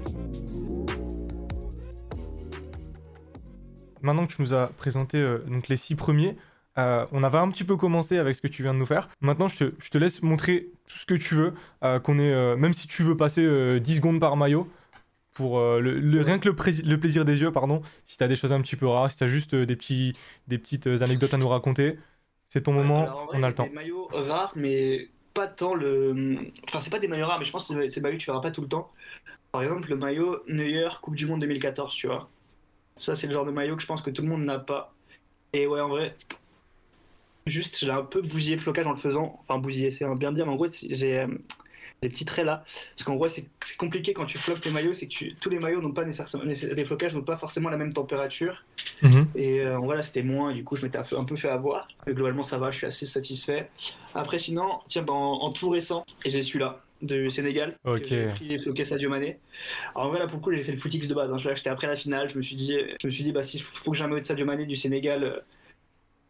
A: Maintenant que tu nous as présenté euh, donc les six premiers, euh, on avait un petit peu commencé avec ce que tu viens de nous faire. Maintenant, je te, laisse montrer tout ce que tu veux. Euh, qu'on est, même si tu veux passer 10 secondes par maillot, pour le, rien que le, plaisir des yeux, pardon. Si tu as des choses un petit peu rares, si tu as juste des, petits, des petites anecdotes à nous raconter, c'est ton moment, on a le temps.
B: des maillots rares, mais pas tant le. Enfin, c'est pas des maillots rares, mais je pense que c'est des maillots que tu verras pas tout le temps. Par exemple, le maillot Neuer Coupe du Monde 2014, tu vois. Ça, c'est le genre de maillot que je pense que tout le monde n'a pas. Et ouais, en vrai, juste, j'ai un peu bousillé le flocage en le faisant. Enfin, bousillé, c'est bien dire, mais en gros, j'ai euh, des petits traits là. Parce qu'en gros, c'est compliqué quand tu floques tes maillots, c'est que tous les maillots n'ont pas nécessairement. Les flocages n'ont pas forcément la même température. Mhm. Et euh, en vrai, là, c'était moins, du coup, je m'étais un peu fait avoir. Mais globalement, ça va, je suis assez satisfait. Après, sinon, tiens, bah, en, en tout récent, et j'ai celui-là du Sénégal.
A: Ok. J'ai
B: pris floqué Sadio Mané. Alors en vrai là pour le coup j'ai fait le footix de base. Hein. Je l'ai acheté après la finale. Je me suis dit, je me suis dit bah si faut que j'ai un maillot de Sadio Mané du Sénégal, euh,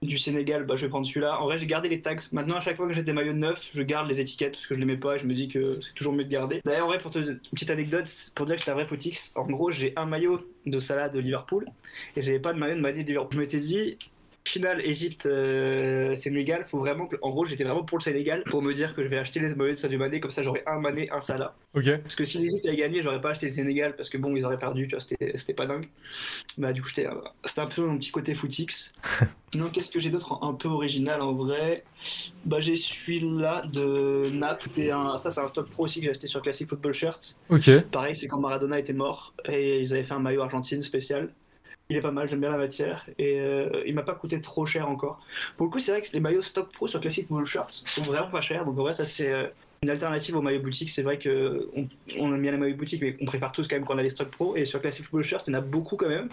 B: du Sénégal, bah, je vais prendre celui-là. En vrai, j'ai gardé les tags. Maintenant, à chaque fois que j'ai des maillots neufs, je garde les étiquettes parce que je les mets pas et je me dis que c'est toujours mieux de garder. D'ailleurs, en vrai, pour te, une petite anecdote, pour dire que c'est un vrai footix, en gros, j'ai un maillot de Salah de Liverpool et j'avais pas de maillot de Mané de Liverpool. Je m'étais dit, finale Égypte euh, Sénégal faut vraiment que en gros j'étais vraiment pour le Sénégal pour me dire que je vais acheter les maillots de Sadio Mané comme ça j'aurais un Mané un Salah
A: Ok.
B: parce que si l'Égypte avait gagné j'aurais pas acheté le Sénégal parce que bon ils auraient perdu tu vois c'était c'était pas dingue bah du coup c'était un peu mon petit côté footix sinon qu'est-ce que j'ai d'autre un peu original en vrai? Bah j'ai celui-là de C'était un- ça c'est un stock pro aussi que j'ai acheté sur Classic Football Shirt
A: Ok.
B: Pareil, c'est quand Maradona était mort et ils avaient fait un maillot Argentine spécial. Il est pas mal, j'aime bien la matière et euh, il m'a pas coûté trop cher encore. Pour le coup, c'est vrai que les maillots stock pro sur Classic Shirts sont vraiment pas chers, donc en vrai, ça c'est euh, une alternative aux maillots boutique. C'est vrai que on, aime bien les maillots boutique, mais on préfère tous quand même qu'on a les stock pro et sur Classic Football Shirt, il y en a beaucoup quand même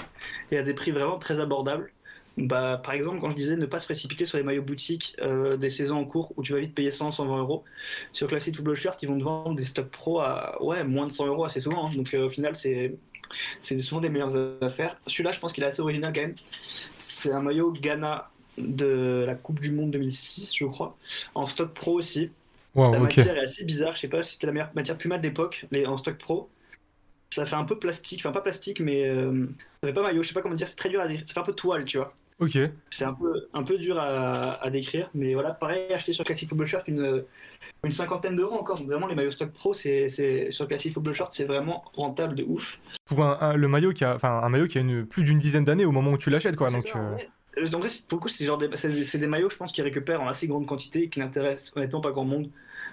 B: et à des prix vraiment très abordables. Bah, par exemple, quand je disais ne pas se précipiter sur les maillots boutiques euh, des saisons en cours où tu vas vite payer 100, 120 euros, sur Classic Football Shirt, ils vont te vendre des stocks pro à ouais, moins de 100 euros assez souvent. hein. Donc euh, au final, c'est c'est souvent des meilleures affaires. Celui-là, je pense qu'il est assez original quand même. C'est un maillot Ghana de la Coupe du Monde 2006, je crois, en stock pro aussi.
A: Wow,
B: La matière est assez bizarre. Je sais pas si c'était la meilleure matière Puma de l'époque, les en stock pro. Ça fait un peu plastique, enfin pas plastique, mais euh, ça fait pas maillot. Je sais pas comment dire. C'est très dur à dire. Ça fait un peu toile, tu vois.
A: Ok.
B: C'est un peu, un peu dur à, à décrire, mais voilà, pareil, acheter sur Classic Football Shirt une, une cinquantaine d'euros encore. Vraiment, les maillots stock pro, c'est, sur Classic Football Shirt, c'est vraiment rentable de ouf.
A: Pour un, un- le maillot qui a, enfin un maillot qui a une, plus d'une dizaine d'années au moment où tu l'achètes, quoi. Donc.
B: ça,
A: euh,
B: ouais. Euh, pour le coup, c'est, des, des maillots, je pense, qui récupèrent en assez grande quantité et qui n'intéressent honnêtement pas grand monde.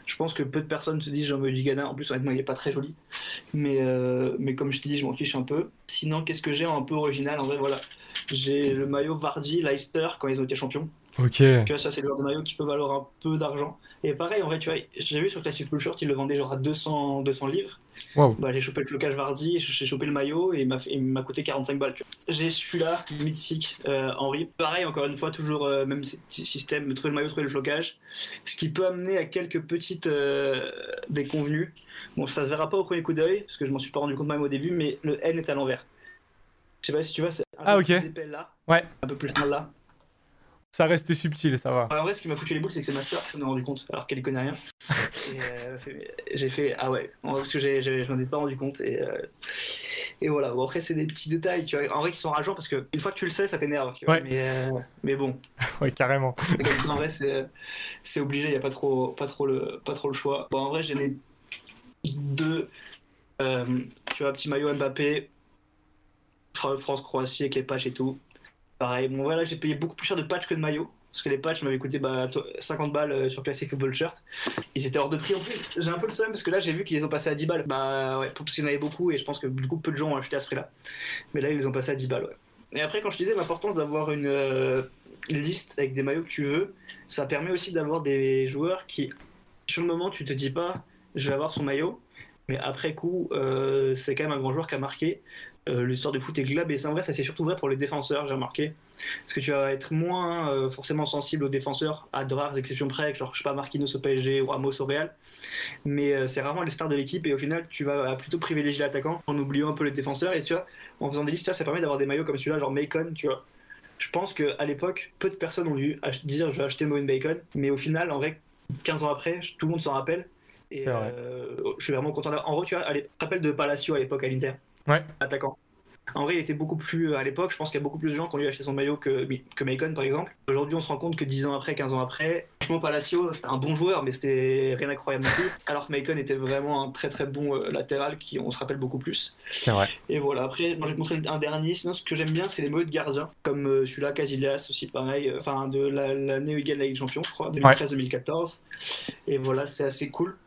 B: Je pense que peu de personnes se disent du Ghana. En plus, honnêtement, il est pas très joli. Mais, euh, mais comme je te dis, je m'en fiche un peu. Sinon, qu'est-ce que j'ai un peu original? En vrai, voilà. J'ai le maillot Vardy, Leicester, quand ils ont été champions.
A: Ok.
B: Tu vois, ça, c'est le genre de maillot qui peut valoir un peu d'argent. Et pareil, en vrai, tu vois, j'ai vu sur Classic Football Shirt, ils le vendaient genre à 200, 200 livres. Bah, j'ai chopé le flocage Vardy, j'ai chopé le maillot et il m'a coûté 45 balles. J'ai celui-là, mythique, euh, Henri. Pareil, encore une fois, toujours euh, même sy- système, trouver le maillot, trouver le flocage. Ce qui peut amener à quelques petites euh, déconvenues. Bon, ça se verra pas au premier coup d'œil, parce que je m'en suis pas rendu compte même au début, mais le N est à l'envers. Je sais pas si tu vois, c'est un
A: Ah,
B: peu
A: ok.
B: plus épais là,
A: Ouais.
B: un peu plus fin là.
A: Ça reste subtil, ça va.
B: En vrai, ce qui m'a foutu les boules, c'est que c'est ma soeur qui s'en est rendu compte, alors qu'elle y connaît rien. Euh, j'ai fait, ah ouais, parce que j'ai- j'ai- je m'en ai pas rendu compte. Et, euh, et voilà, bon, après, c'est des petits détails, tu vois, en vrai, qui sont rageants parce que une fois que tu le sais, ça t'énerve.
A: Ouais.
B: Mais, euh, mais bon,
A: Ouais, carrément.
B: en vrai, c'est obligé, il n'y a pas trop, pas, trop le, pas trop le choix. Bon, en vrai, j'en ai deux. Tu vois, petit maillot Mbappé, Fran- France-Croatie avec les patchs et tout. Pareil, bon voilà, j'ai payé beaucoup plus cher de patchs que de maillots. Parce que les patchs m'avaient coûté bah, to- 50 balles euh, sur Classic Football Shirt. Ils étaient hors de prix en plus. J'ai un peu le seum parce que là j'ai vu qu'ils les ont passés à 10 balles. Bah ouais, parce qu'il y en avait beaucoup et je pense que du coup peu de gens ont acheté à ce prix-là. Mais là ils les ont passés à 10 balles, ouais. Et après, quand je disais l'importance d'avoir une, euh, une liste avec des maillots que tu veux, ça permet aussi d'avoir des joueurs qui, sur le moment, tu te dis pas, je vais avoir son maillot, mais après coup, euh, c'est quand même un grand joueur qui a marqué. Euh, L'histoire de foot est glab et c'est vrai, ça c'est surtout vrai pour les défenseurs, j'ai remarqué. Parce que tu vas être moins euh, forcément sensible aux défenseurs, à de rares exceptions près, genre je sais pas Marquinhos au PSG ou Ramos au Real. Mais euh, c'est rarement les stars de l'équipe et au final, tu vas plutôt privilégier l'attaquant en oubliant un peu les défenseurs. Et tu vois, en faisant des listes, ça permet d'avoir des maillots comme celui-là, genre Macon, tu vois. Je pense qu'à l'époque, peu de personnes ont dû dire je vais acheter Moen Bacon, mais au final, en vrai, 15 ans après, tout le monde s'en rappelle. Et
A: C'est vrai.
B: euh, je suis vraiment content. d'avoir- En gros, tu vois, allez, rappelles de Palacio à l'époque à l'Inter?
A: Ouais.
B: Attaquant. En vrai, il était beaucoup plus. À l'époque, je pense qu'il y a beaucoup plus de gens qui ont lui acheté son maillot que, que Macon, par exemple. Aujourd'hui, on se rend compte que 10 ans après, 15 ans après, franchement, Palacio, c'était un bon joueur, mais c'était rien d'incroyable non plus. Alors que Macon était vraiment un très très bon euh, latéral qui, on se rappelle beaucoup plus.
A: C'est vrai.
B: Et voilà, après, moi je vais te montrer un dernier. Sinon, ce que j'aime bien, c'est les maillots de gardien, comme euh, celui-là, Casillas aussi, pareil. euh, Enfin, de la- l'année où il gagne la Ligue des Champions, je crois, 2013-2014. Et voilà, c'est assez cool.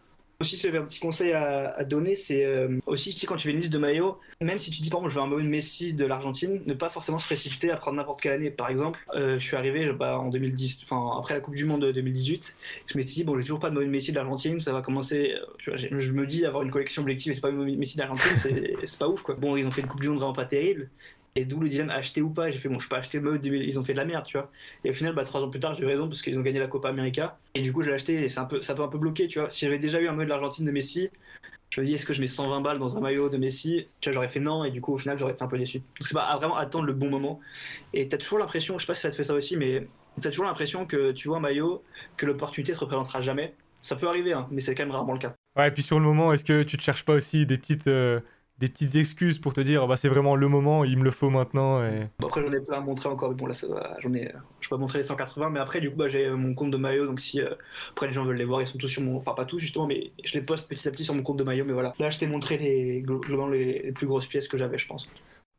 B: Aussi, si j'avais un petit conseil à, donner, c'est euh, aussi, tu sais, quand tu fais une liste de maillots, même si tu dis, par exemple, je veux un maillot de Messi de l'Argentine, ne pas forcément se précipiter à prendre n'importe quelle année. Par exemple, euh, je suis arrivé bah, en 2010, enfin, après la Coupe du Monde de 2018, je m'étais dit, bon, j'ai toujours pas de maillot de Messi de l'Argentine, ça va commencer. je me dis, avoir une collection objective et pas Messi de l'Argentine, c'est pas ouf, quoi. Bon, ils ont fait une Coupe du Monde vraiment pas terrible. Et d'où le dilemme acheter ou pas. J'ai fait bon, je peux acheter 2000, ils ont fait de la merde, tu vois. Et au final, bah, trois ans plus tard, j'ai eu raison parce qu'ils ont gagné la Copa América. Et du coup, j'ai acheté et un peu, ça peut un peu bloquer, tu vois. Si j'avais déjà eu un maillot de l'Argentine de Messi, je me dis, est-ce que je mets 120 balles dans un maillot de Messi? Tu j'aurais fait non, et du coup, au final, j'aurais été un peu déçu. Donc, c'est pas à vraiment attendre le bon moment. Et t'as toujours l'impression, je sais pas si ça te fait ça aussi, mais tu as toujours l'impression que tu vois un maillot, que l'opportunité te représentera jamais. Ça peut arriver, hein, mais c'est quand même rarement le cas.
A: Ouais, et puis sur le moment, est-ce que tu te cherches pas aussi des petites, euh, des petites excuses pour te dire, bah, c'est vraiment le moment, il me le faut maintenant et...
B: Bon, après, j'en ai plein à montrer encore, mais bon, là, j'en ai, je peux pas montrer les 180, mais après, du coup, bah, j'ai mon compte de maillot, donc si euh, après les gens veulent les voir, ils sont tous sur mon, enfin pas tous justement, mais je les poste petit à petit sur mon compte de maillot, mais voilà. Là, je t'ai montré les, globalement les, les plus grosses pièces que j'avais, je pense.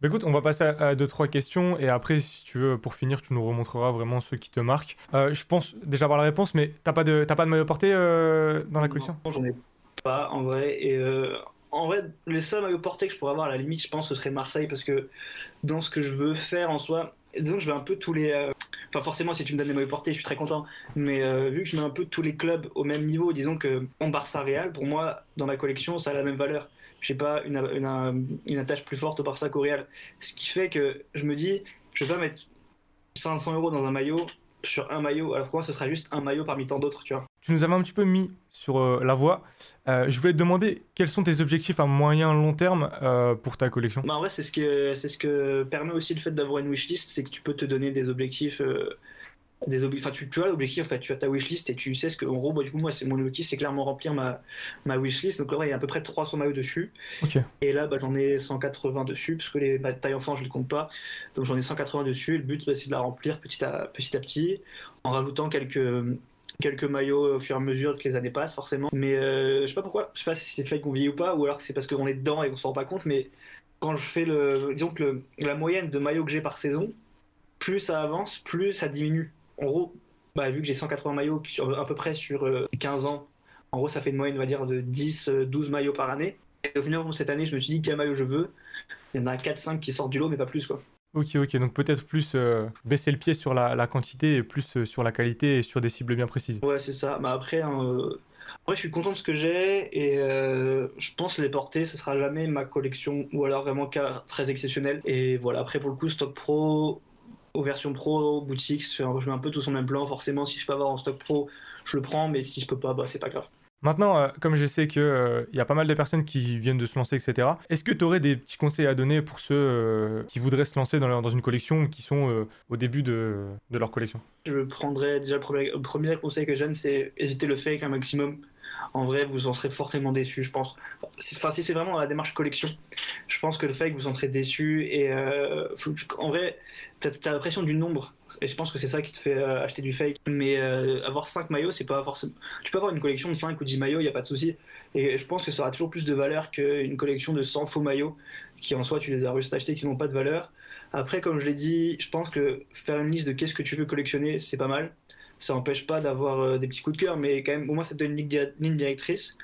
A: Bah écoute, on va passer à, deux trois questions et après, si tu veux, pour finir, tu nous remontreras vraiment ceux qui te marquent. Euh, je pense déjà avoir la réponse, mais t'as pas de pas de maillot porté euh, dans la collection?
B: Non, j'en ai pas en vrai. Et euh, en vrai, les seuls maillots portés que je pourrais avoir à la limite, je pense, ce serait Marseille parce que dans ce que je veux faire en soi, disons que je vais un peu tous les. Enfin, forcément, si tu me donnes des maillots portés, je suis très content. Mais vu que je mets un peu tous les clubs au même niveau, disons que en Barça Real, pour moi, dans la collection, ça a la même valeur je pas, une, une, une, attache plus forte au Barça qu'au Real. Ce qui fait que je me dis, je vais pas mettre 500 euros dans un maillot sur un maillot, alors que moi ce sera juste un maillot parmi tant d'autres, tu vois.
A: Tu nous avais un petit peu mis sur euh, la voie. Euh, je voulais te demander quels sont tes objectifs à moyen long terme euh, pour ta collection?
B: Bah en vrai, c'est ce que c'est ce que permet aussi le fait d'avoir une wishlist, c'est que tu peux te donner des objectifs des enfin tu, tu as l'objectif en fait tu as ta wishlist et tu sais ce que en gros bah, du coup moi c'est mon objectif c'est clairement remplir ma ma wishlist. Donc là il y a à peu près 300 maillots dessus. Et là bah, j'en ai 180 dessus parce que les bah, tailles enfants je les compte pas. Donc j'en ai 180 dessus. Le but bah, c'est de la remplir petit à petit à petit en rajoutant quelques quelques maillots au fur et à mesure que les années passent forcément mais euh, je sais pas pourquoi je sais pas si c'est fait qu'on vieillit ou pas ou alors c'est parce qu'on est dedans et qu'on s'en rend pas compte mais quand je fais le disons que la moyenne de maillots que j'ai par saison plus ça avance plus ça diminue en gros, bah, vu que j'ai 180 maillots sur, à peu près sur 15 euh, ans, en gros, ça fait une moyenne, on va dire, de 10, 12 euh, maillots par année. Et au final, cette année, je me suis dit quel maillot je veux. Il y en a 4-5 qui sortent du lot, mais pas plus, quoi.
A: Ok, ok, donc peut-être plus euh, baisser le pied sur la, quantité et plus sur la qualité et sur des cibles bien précises.
B: Ouais, c'est ça. Bah, après, hein, je suis content de ce que j'ai et je pense les porter, ce sera jamais ma collection ou alors vraiment très exceptionnel. Et voilà, après, pour le coup, Stock Pro, aux versions pro, boutique, je mets un peu tout sur même plan. Forcément, si je peux avoir en stock pro, je le prends, mais si je peux pas, bah, c'est pas grave.
A: Maintenant, euh, comme je sais qu'il euh, y a pas mal de personnes qui viennent de se lancer, etc., est-ce que tu aurais des petits conseils à donner pour ceux euh, qui voudraient se lancer dans, une collection ou qui sont au début de, leur collection?
B: Je prendrais déjà le premier, conseil que je donne, c'est éviter le fake un maximum en vrai, vous en serez fortement déçu, je pense. Enfin, si c'est vraiment la démarche collection, je pense que le fake, vous en serez déçu. Et en vrai, t'as as, l'impression du nombre. Et je pense que c'est ça qui te fait euh, acheter du fake. Mais euh, avoir 5 maillots, c'est pas forcément. Tu peux avoir une collection de 5 ou 10 maillots, il n'y a pas de souci. Et je pense que ça aura toujours plus de valeur qu'une collection de 100 faux maillots qui en soi tu les as juste achetés qui n'ont pas de valeur. Après, comme je l'ai dit, je pense que faire une liste de qu'est-ce que tu veux collectionner, c'est pas mal ça n'empêche pas d'avoir euh, des petits coups de cœur, mais quand même, au moins, ça te donne une ligne, directrice.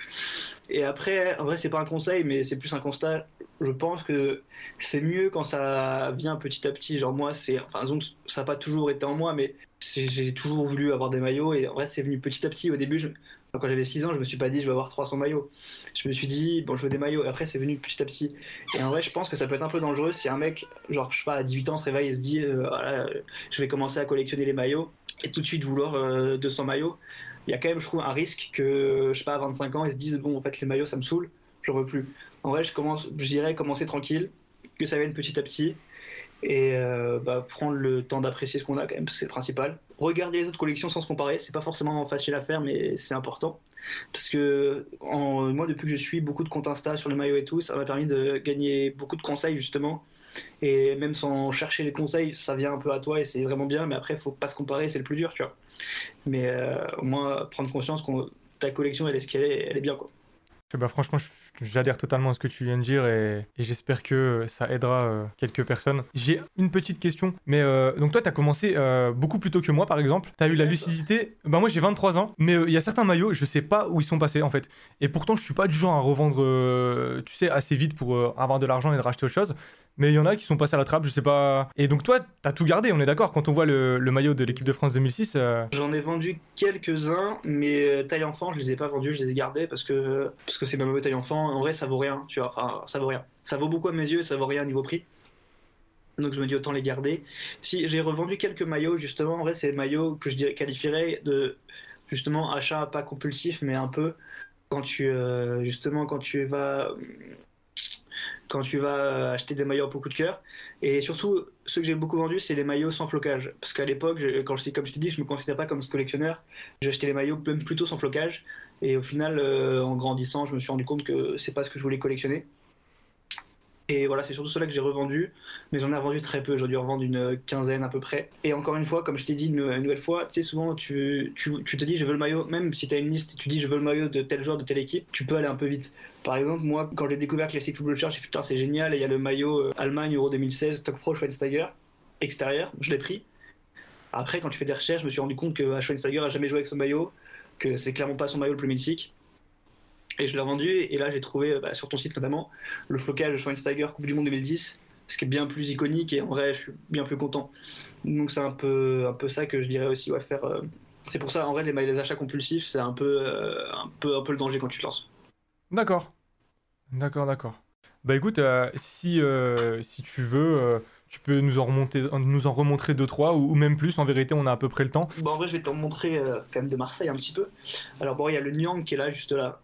B: Et après, en vrai, c'est pas un conseil, mais c'est plus un constat. Je pense que c'est mieux quand ça vient petit à petit. Genre, moi, c'est. Enfin, ça n'a pas toujours été en moi, mais j'ai toujours voulu avoir des maillots, et en vrai, c'est venu petit à petit. Au début, quand j'avais 6 ans, je me suis pas dit je vais avoir 300 maillots. Je me suis dit bon, je veux des maillots. Et après, c'est venu petit à petit. Et en vrai, je pense que ça peut être un peu dangereux si un mec, genre, je sais pas, à 18 ans, se réveille et se dit euh, voilà, je vais commencer à collectionner les maillots et tout de suite vouloir 200 euh, maillots, il y a quand même, je trouve, un risque que, je sais pas, à 25 ans, ils se disent, bon, en fait, les maillots, ça me saoule, je veux plus. En vrai, je, commence, je dirais commencer tranquille, que ça vienne petit à petit, et euh, bah, prendre le temps d'apprécier ce qu'on a quand même, c'est le principal. Regarder les autres collections sans se comparer, c'est pas forcément facile à faire, mais c'est important. Parce que en, moi, depuis que je suis beaucoup de comptes Insta sur les maillots et tout, ça m'a permis de gagner beaucoup de conseils justement et même sans chercher les conseils, ça vient un peu à toi et c'est vraiment bien. Mais après, faut pas se comparer, c'est le plus dur, tu vois. Mais euh, au moins, prendre conscience que ta collection, elle est ce qu'elle est, elle est bien, quoi.
A: Bah franchement, j'adhère totalement à ce que tu viens de dire et, j'espère que ça aidera euh, quelques personnes. J'ai une petite question, mais euh, donc toi, tu as commencé beaucoup plus tôt que moi, par exemple. Tu as eu la lucidité. Bah moi, j'ai 23 ans, mais il y a certains maillots, je sais pas où ils sont passés en fait. Et pourtant, je suis pas du genre à revendre, tu sais, assez vite pour avoir de l'argent et de racheter autre chose mais il y en a qui sont passés à la trappe, je sais pas. Et donc toi, t'as tout gardé, on est d'accord, quand on voit le, maillot de l'équipe de France 2006. Euh,
B: J'en ai vendu quelques-uns, mais euh, taille enfant, je les ai pas vendus, je les ai gardés parce que parce que c'est ma maillot taille enfant. En vrai, ça vaut rien, tu vois. Ça vaut rien. Ça vaut beaucoup à mes yeux, ça vaut rien niveau prix. Donc je me dis autant les garder. Si j'ai revendu quelques maillots, justement, en vrai, c'est des maillots que je qualifierais de justement achat pas compulsif, mais un peu quand tu euh, justement quand tu vas quand tu vas acheter des maillots pour coup de cœur. Et surtout, ce que j'ai beaucoup vendu, c'est les maillots sans flocage. Parce qu'à l'époque, quand je, comme je t'ai dit, je me considérais pas comme collectionneur. Acheté les maillots même plutôt sans flocage. Et au final, euh, en grandissant, je me suis rendu compte que c'est pas ce que je voulais collectionner. Et voilà, c'est surtout cela que j'ai revendu, mais j'en ai revendu très peu, j'ai dû revendre une quinzaine à peu près. Et encore une fois, comme je t'ai dit une, nouvelle fois, tu sais, souvent tu, tu, tu, te dis je veux le maillot, même si tu as une liste tu dis je veux le maillot de tel joueur, de telle équipe, tu peux aller un peu vite. Par exemple, moi, quand j'ai découvert Classic Football Church, j'ai putain, c'est génial, il y a le maillot euh, Allemagne Euro 2016, Stock Pro Schweinsteiger, extérieur, je l'ai pris. Après, quand tu fais des recherches, je me suis rendu compte que Schweinsteiger a jamais joué avec ce maillot, que c'est clairement pas son maillot le plus mythique. Et je l'ai vendu, et là j'ai trouvé, bah, sur ton site notamment, le flocage de Schweinsteiger Coupe du Monde 2010, ce qui est bien plus iconique, et en vrai je suis bien plus content. Donc c'est un peu, un peu ça que je dirais aussi, ouais, faire... Euh, c'est pour ça, en vrai, les, achats compulsifs, c'est un peu, euh, un, peu, un peu le danger quand tu te lances.
A: D'accord. D'accord, d'accord. Bah écoute, euh, si, si tu veux tu peux nous en, remonter, nous en remontrer deux, trois, ou, même plus. En vérité, on a à peu près le temps.
B: Bon, en vrai, je vais t'en montrer quand même de Marseille un petit peu. Alors, bon, il y a le Nyang qui est là, juste là.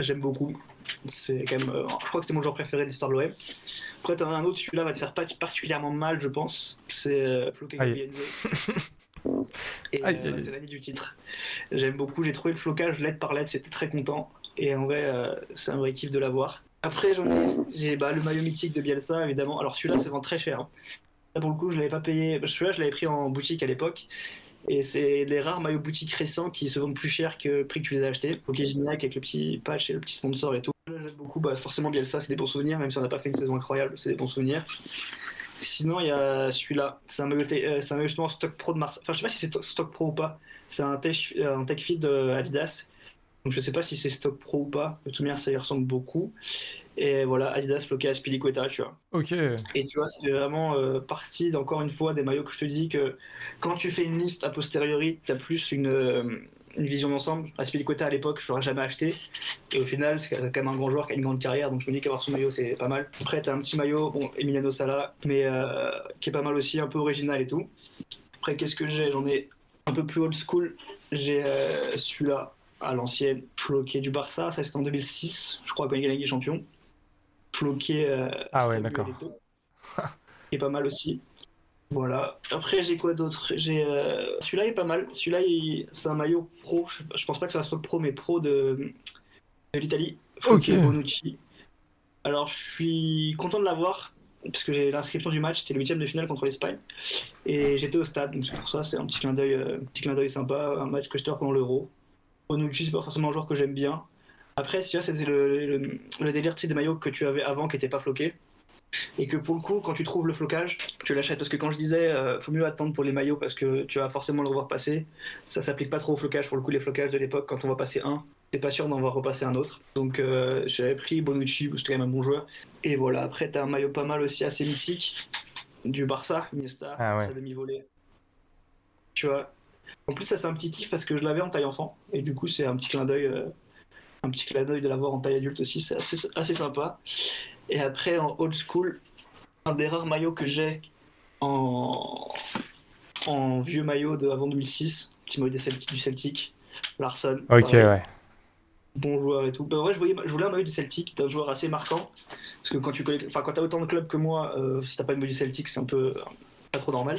B: J'aime beaucoup. C'est quand même, euh, je crois que c'est mon joueur préféré de l'histoire de l'OM. Après, t'en as un autre, celui-là va te faire particulièrement mal, je pense. C'est euh, Floqué Et euh, c'est l'année du titre. J'aime beaucoup, j'ai trouvé le flocage lettre par lettre, j'étais très content. Et en vrai, c'est un vrai kiff de l'avoir. Après, j'ai bah, le maillot mythique de Bielsa, évidemment. Alors celui-là, ça vend très cher. Hein. Là, pour le coup, je l'avais pas payé. Celui-là, je l'avais pris en boutique à l'époque. Et c'est les rares maillots boutiques récents qui se vendent plus cher que le prix que tu les as achetés. Ok, Gignac avec le petit patch et le petit sponsor et tout. J'aime beaucoup, bah, forcément Bielsa, c'est des bons souvenirs, même si on n'a pas fait une saison incroyable, c'est des bons souvenirs. Sinon, il y a celui-là, c'est un maillot, euh, c'est un justement stock pro de Mars. Enfin, je sais pas si c'est stock pro ou pas. C'est un tech, euh, un tech feed Adidas. Donc je sais pas si c'est stock pro ou pas. De toute manière, ça y ressemble beaucoup. Et voilà, Adidas floqué à Spiliqueta, tu vois.
A: Ok.
B: Et tu vois, c'est vraiment euh, partie d'encore une fois des maillots que je te dis que quand tu fais une liste a posteriori, tu as plus une, euh, une vision d'ensemble. Aspilicueta à l'époque, je l'aurais jamais acheté. Et au final, c'est quand même un grand joueur qui a une grande carrière, donc je me dis qu'avoir son maillot, c'est pas mal. Après, tu as un petit maillot, bon, Emiliano Sala, mais euh, qui est pas mal aussi, un peu original et tout. Après, qu'est-ce que j'ai? J'en ai un peu plus old school. J'ai celui-là à l'ancienne, floqué du Barça, ça c'était en 2006, je crois, quand il a gagné champion floqué. Euh,
A: ah ouais, d'accord.
B: est pas mal aussi. Voilà. Après, j'ai quoi d'autre? J'ai euh, celui-là est pas mal. Celui-là, c'est un maillot pro. Je pense pas que ça soit pro, mais pro de, de l'Italie.
A: Ok.
B: Bonucci. Alors, je suis content de l'avoir parce que j'ai l'inscription du match. C'était le huitième de finale contre l'Espagne et j'étais au stade. Donc c'est pour ça, c'est un petit clin d'œil, euh, petit clin d'œil sympa. Un match que je pendant l'Euro. Bonucci, c'est pas forcément un joueur que j'aime bien. Après, si c'était le, le, délire des maillots que tu avais avant qui n'étaient pas floqués. Et que pour le coup, quand tu trouves le flocage, tu l'achètes. Parce que quand je disais, euh, faut mieux attendre pour les maillots parce que tu vas forcément le revoir passer, ça s'applique pas trop au flocage. Pour le coup, les flocages de l'époque, quand on va passer un, t'es pas sûr d'en voir repasser un autre. Donc euh, j'avais pris Bonucci, c'était quand même un bon joueur. Et voilà, après, t'as un maillot pas mal aussi assez mythique du Barça, Iniesta,
A: ah
B: sa demi-volée. Tu vois. En plus, ça c'est un petit kiff parce que je l'avais en taille enfant. Et du coup, c'est un petit clin d'œil. Euh, un petit clin d'œil de l'avoir en taille adulte aussi, c'est assez, sympa. Et après, en old school, un des rares maillots que j'ai en, en vieux maillot de avant 2006, petit maillot du Celtic, Larson.
A: Ok, ouais.
B: Bon joueur et tout. Ben, en vrai, je, voyais, je voulais un maillot du Celtic, d'un joueur assez marquant. Parce que quand tu enfin, quand as autant de clubs que moi, euh, si t'as pas le maillot du Celtic, c'est un peu pas trop normal.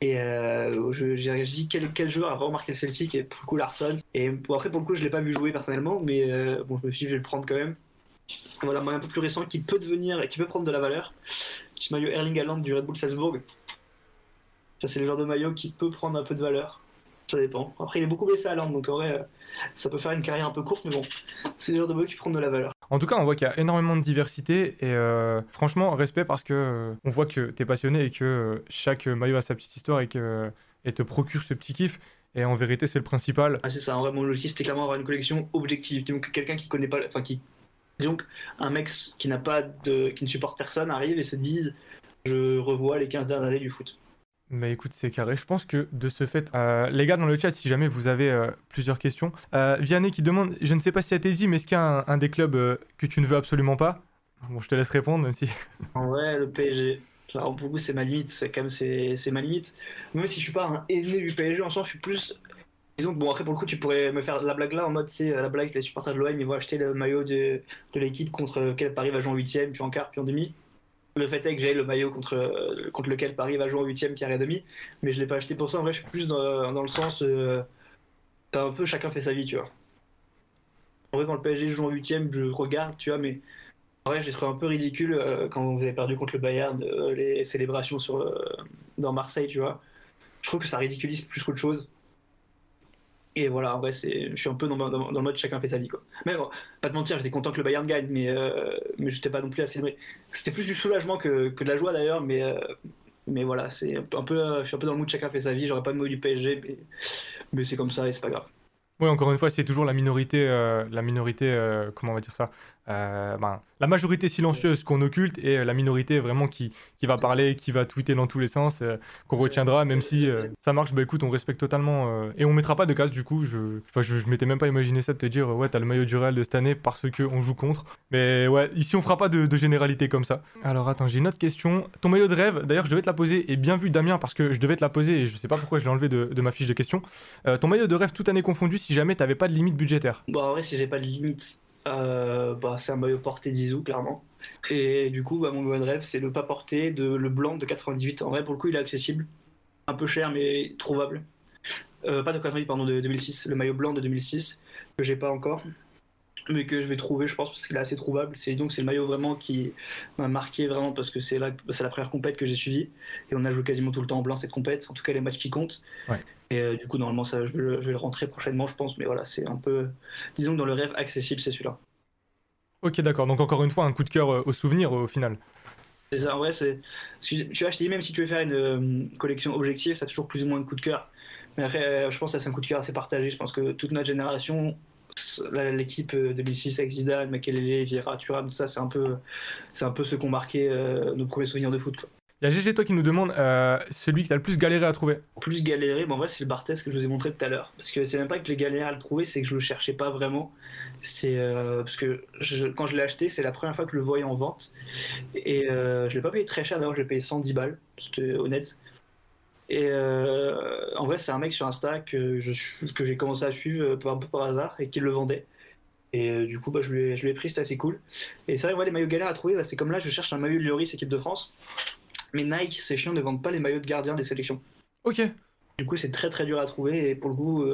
B: Et euh, j'ai dit quel, joueur a vraiment marqué le Celtic et pour le coup Larson. Et après pour le coup je l'ai pas vu jouer personnellement, mais euh, bon je me suis dit je vais le prendre quand même. Voilà, un un peu plus récent qui peut devenir et qui peut prendre de la valeur. Petit maillot Erling Haaland du Red Bull Salzbourg. Ça c'est le genre de maillot qui peut prendre un peu de valeur. Ça dépend. Après il est beaucoup blessé à Haaland donc en vrai euh, ça peut faire une carrière un peu courte, mais bon, c'est le genre de maillot qui prend de la valeur.
A: En tout cas, on voit qu'il y a énormément de diversité et euh, franchement, respect parce que euh, on voit que tu es passionné et que euh, chaque maillot a sa petite histoire et que et te procure ce petit kiff. Et en vérité, c'est le principal.
B: Ah, c'est ça, en vrai, mon objectif, c'était clairement avoir une collection objective. Donc, quelqu'un qui connaît pas, enfin, qui, disons un mec qui n'a pas de, qui ne supporte personne arrive et se dise, je revois les 15 dernières années du foot.
A: Bah écoute, c'est carré. Je pense que de ce fait, euh, les gars dans le chat, si jamais vous avez euh, plusieurs questions, euh, Vianney qui demande, je ne sais pas si ça t'est dit, mais est-ce qu'il y a un, des clubs euh, que tu ne veux absolument pas? Bon, je te laisse répondre, même si.
B: Vrai, le PSG. Pour vous, c'est ma limite. C'est quand même c'est, ma limite. Même si je suis pas un aîné du PSG, en sens, je suis plus Disons que bon, après, pour le coup, tu pourrais me faire la blague là en mode, c'est la blague, les supporters de l'OM, ils vont acheter le maillot de, de l'équipe contre lequel Paris va jouer en 8 puis en quart, puis en demi. Le fait est que j'ai le maillot contre, contre lequel Paris va jouer en 8 quart et demi, mais je l'ai pas acheté pour ça. En vrai, je suis plus dans, dans le sens. Euh, un peu chacun fait sa vie, tu vois. En vrai, quand le PSG joue en 8 je regarde, tu vois, mais en vrai, j'ai trouvé un peu ridicule euh, quand vous avez perdu contre le Bayern, euh, les célébrations sur, dans Marseille, tu vois. Je trouve que ça ridiculise plus qu'autre chose. Et voilà, en vrai, je suis un peu dans, le mode chacun fait sa vie. Quoi. Mais bon, pas de mentir, j'étais content que le Bayern gagne, mais, euh, mais j'étais pas non plus célébrer. C'était plus du soulagement que, que de la joie d'ailleurs, mais, euh, mais voilà, c'est un peu, euh, je suis un peu dans le mood chacun fait sa vie. J'aurais pas de mot du PSG, mais, c'est comme ça et c'est pas grave.
A: Oui, encore une fois, c'est toujours la minorité, la minorité, comment on va dire ça, euh, ben, la majorité silencieuse qu'on occulte et euh, la minorité vraiment qui, qui va parler, qui va tweeter dans tous les sens, euh, qu'on retiendra, même si ça marche, bah écoute, on respecte totalement. et on mettra pas de casse du coup, je, je, je, m'étais même pas imaginé ça de te dire, ouais, t'as le maillot du Real de cette année parce qu'on joue contre. Mais ouais, ici on fera pas de, de généralité comme ça. Alors attends, j'ai une autre question. Ton maillot de rêve, d'ailleurs, je devais te la poser, et bien vu Damien, parce que je devais te la poser et je sais pas pourquoi je l'ai enlevé de, de, ma fiche de questions. ton maillot de rêve toute année confondue, si jamais t'avais pas de limite budgétaire?
B: Bon, en vrai, si j'ai pas de limite euh, bah, c'est un maillot porté d'Izou, clairement. Et du coup, bah, mon de rêve, c'est le pas porté de le blanc de 98. En vrai, pour le coup, il est accessible. Un peu cher, mais trouvable. Euh, pas de 98, pardon, de 2006. Le maillot blanc de 2006, que j'ai pas encore mais que je vais trouver, je pense, parce qu'il est assez trouvable. C'est donc c'est le maillot vraiment qui m'a marqué vraiment parce que c'est la, c'est la première compète que j'ai suivie et on a joué quasiment tout le temps en blanc cette compète. En tout cas, les matchs qui comptent. Et euh, du coup, normalement, ça, je vais, le, je vais, le, rentrer prochainement, je pense. Mais voilà, c'est un peu, disons que dans le rêve accessible, c'est celui-là.
A: Ok, d'accord. Donc encore une fois, un coup de cœur euh, au souvenir au final.
B: C'est ça. En vrai, c'est. Tu vois, je te dis même si tu veux faire une euh, collection objective, ça a toujours plus ou moins un coup de cœur. Mais après, je pense que c'est un coup de cœur assez partagé. Je pense que toute notre génération l'équipe 2006 avec Zidane, Makelele, Vieira, Thuram, tout ça, c'est un peu, c'est un peu ce qu'ont marqué euh, nos premiers souvenirs de foot.
A: Il y a GG toi qui nous demande euh, celui qui t'a le plus galéré à trouver.
B: Plus galéré, bon, en vrai c'est le Barthez que je vous ai montré tout à l'heure. Parce que c'est même pas que j'ai galéré à le trouver, c'est que je le cherchais pas vraiment. C'est euh, parce que quand je l'ai acheté, c'est la première fois que je le voyais en vente. Et je l'ai pas payé très cher d'ailleurs, j'ai payé 110 balles, c'était honnête. Et euh, en vrai, c'est un mec sur Insta que, que j'ai commencé à suivre euh, un peu par hasard et qui le vendait. Et euh, du coup, bah, je lui ai, pris, c'était assez cool. Et c'est vrai, ouais, les maillots galères à trouver, bah, c'est comme là, je cherche un maillot Lloris, équipe de France. Mais Nike, c'est chiant, ne vendent pas les maillots de gardien des sélections.
A: Ok.
B: Du coup, c'est très très dur à trouver. Et pour le coup,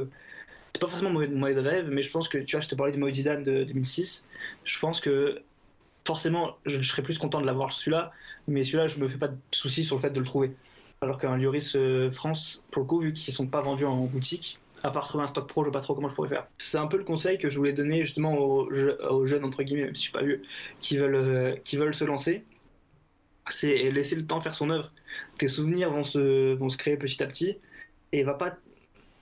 B: c'est pas forcément mon maillot de rêve, mais je pense que, tu vois, je te parlais du maillot Zidane de 2006. Je pense que forcément, je serais plus content de l'avoir celui-là. Mais celui-là, je me fais pas de soucis sur le fait de le trouver. Alors qu'un Lloris euh, France, pour le coup, vu qu'ils ne sont pas vendus en boutique, à part trouver un stock pro, je ne sais pas trop comment je pourrais faire. C'est un peu le conseil que je voulais donner justement aux, jeunes, entre guillemets, même si je suis pas vieux, qui veulent, euh, qui veulent se lancer. C'est laisser le temps faire son œuvre. Tes souvenirs vont se, vont se créer petit à petit. Et va pas.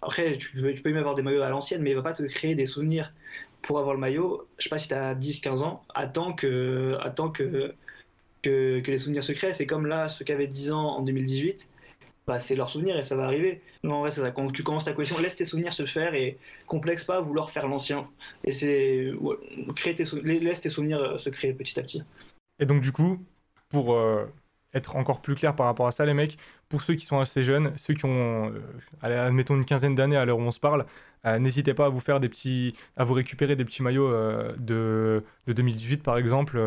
B: Après, tu peux, même avoir des maillots à l'ancienne, mais il va pas te créer des souvenirs pour avoir le maillot. Je sais pas si tu as 10-15 ans, attends que, attends que que, les souvenirs secrets. C'est comme là, ceux qui avaient 10 ans en 2018, bah, c'est leur souvenir et ça va arriver. Non, en vrai, ça. Quand tu commences ta collection, laisse tes souvenirs se faire et complexe pas à vouloir faire l'ancien. Et c'est. créer tes laisse tes souvenirs euh, se créer petit à petit.
A: Et donc, du coup, pour euh, être encore plus clair par rapport à ça, les mecs, pour ceux qui sont assez jeunes, ceux qui ont, euh, admettons, une quinzaine d'années à l'heure où on se parle, n'hésitez pas à vous faire des petits. à vous récupérer des petits maillots de, de 2018, par exemple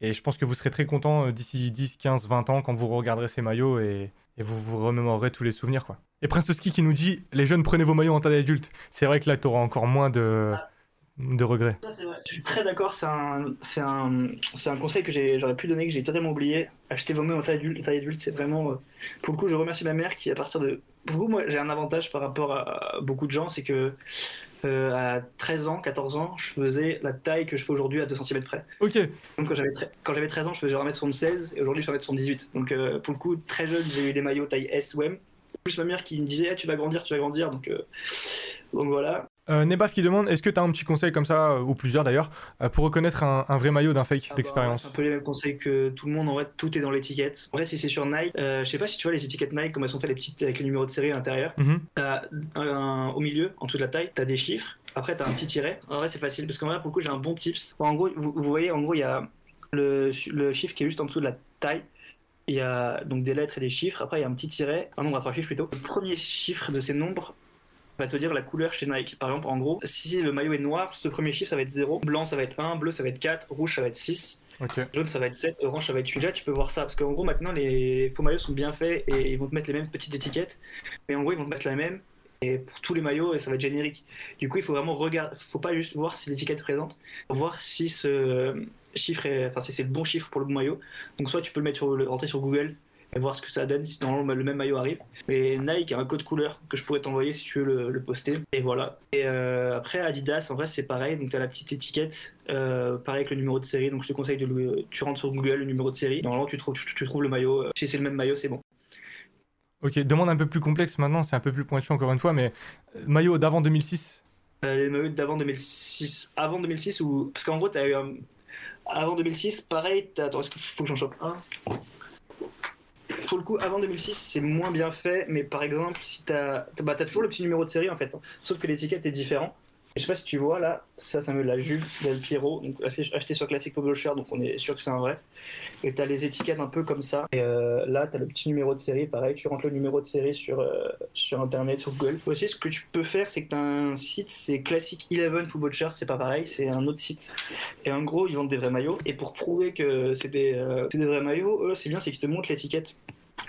A: et je pense que vous serez très content euh, d'ici 10, 15, 20 ans quand vous regarderez ces maillots et, vous vous remémorerez tous les souvenirs. quoi. Et Prince Ski qui nous dit Les jeunes, prenez vos maillots en taille adulte. C'est vrai que là, tu auras encore moins de, de regrets.
B: Je suis très d'accord. C'est un, un, un conseil que j'aurais pu donner, que j'ai totalement oublié. Acheter vos maillots en taille adulte, c'est vraiment. Euh, pour le coup, je remercie ma mère qui, à partir de. Pour vous, moi, j'ai un avantage par rapport à beaucoup de gens c'est que euh, à 13 ans, 14 ans, je faisais la taille que je fais aujourd'hui à 2 cm près.
A: Ok.
B: Donc quand j'avais, quand j'avais 13 ans, je faisais 1m76 et aujourd'hui je fais 1m78. Donc euh, pour le coup, très jeune, j'ai eu des maillots taille S ou M. Plus ma mère qui me disait ah, tu vas grandir, tu vas grandir. Donc, euh, donc voilà.
A: Euh, Nebaf qui demande est-ce que tu as un petit conseil comme ça, euh, ou plusieurs d'ailleurs, euh, pour reconnaître un, vrai maillot d'un fake ah bah, d'expérience
B: C'est un peu les mêmes conseils que tout le monde, en vrai, tout est dans l'étiquette. En vrai, si c'est sur Nike, je sais pas si tu vois les étiquettes Nike, comme elles sont faites les petites avec les numéros de série à l'intérieur. Mhm. au milieu, en dessous de la taille, tu as des chiffres. Après, tu as un petit tiret. En vrai, c'est facile parce qu'en vrai, pour le coup, j'ai un bon tips. en gros, vous, voyez, en gros, il y a le, le chiffre qui est juste en dessous de la taille. Il y a donc des lettres et des chiffres. Après, il y a un petit tiret, un nombre à trois chiffres plutôt. Le premier chiffre de ces nombres va te dire la couleur chez Nike. Par exemple, en gros, si le maillot est noir, ce premier chiffre ça va être 0, blanc ça va être 1, bleu ça va être 4, rouge ça va être 6. Jaune ça va être 7, orange ça va être 8. Déjà tu peux voir ça parce qu'en gros maintenant les faux maillots sont bien faits et ils vont te mettre les mêmes petites étiquettes. Mais en gros ils vont te mettre la même et pour tous les maillots et ça va être générique. Du coup il faut vraiment regarder, faut pas juste voir si l'étiquette est présente, faut voir si ce chiffre est, enfin si c'est le bon chiffre pour le bon maillot. Donc soit tu peux le mettre sur, rentrer sur Google et voir ce que ça donne si normalement le même maillot arrive. Mais Nike a un code couleur que je pourrais t'envoyer si tu veux le, poster. Et voilà. Et euh, après Adidas, en vrai c'est pareil. Donc tu as la petite étiquette, euh, pareil avec le numéro de série. Donc je te conseille de le, tu rentres sur Google le numéro de série. Normalement tu trouves, tu, trouves le maillot. Euh, si c'est le même maillot, c'est bon.
A: Ok, demande un peu plus complexe maintenant, c'est un peu plus pointu encore une fois, mais maillot d'avant 2006
B: Les maillots d'avant 2006. Avant 2006 ou. Parce qu'en gros, tu as eu un. Avant 2006, pareil, attends, est-ce qu'il faut que j'en chope un? Pour le coup, avant 2006, c'est moins bien fait, mais par exemple, si t'as bah, as toujours le petit numéro de série en fait, sauf que l'étiquette est différente je sais pas si tu vois là, ça, ça me la Jules Del Piero, donc acheté sur Classic Publisher, donc on est sûr que c'est un vrai. Et tu as les étiquettes un peu comme ça. Et euh, là, tu as le petit numéro de série, pareil, tu rentres le numéro de série sur, euh, sur internet, sur Google. Aussi, ce que tu peux faire, c'est que tu as un site, c'est Classic 11 Football Shirt, c'est pas pareil, c'est un autre site. Et en gros, ils vendent des vrais maillots. Et pour prouver que c'est des, euh, des vrais maillots, eux, c'est bien, c'est qu'ils te montrent l'étiquette.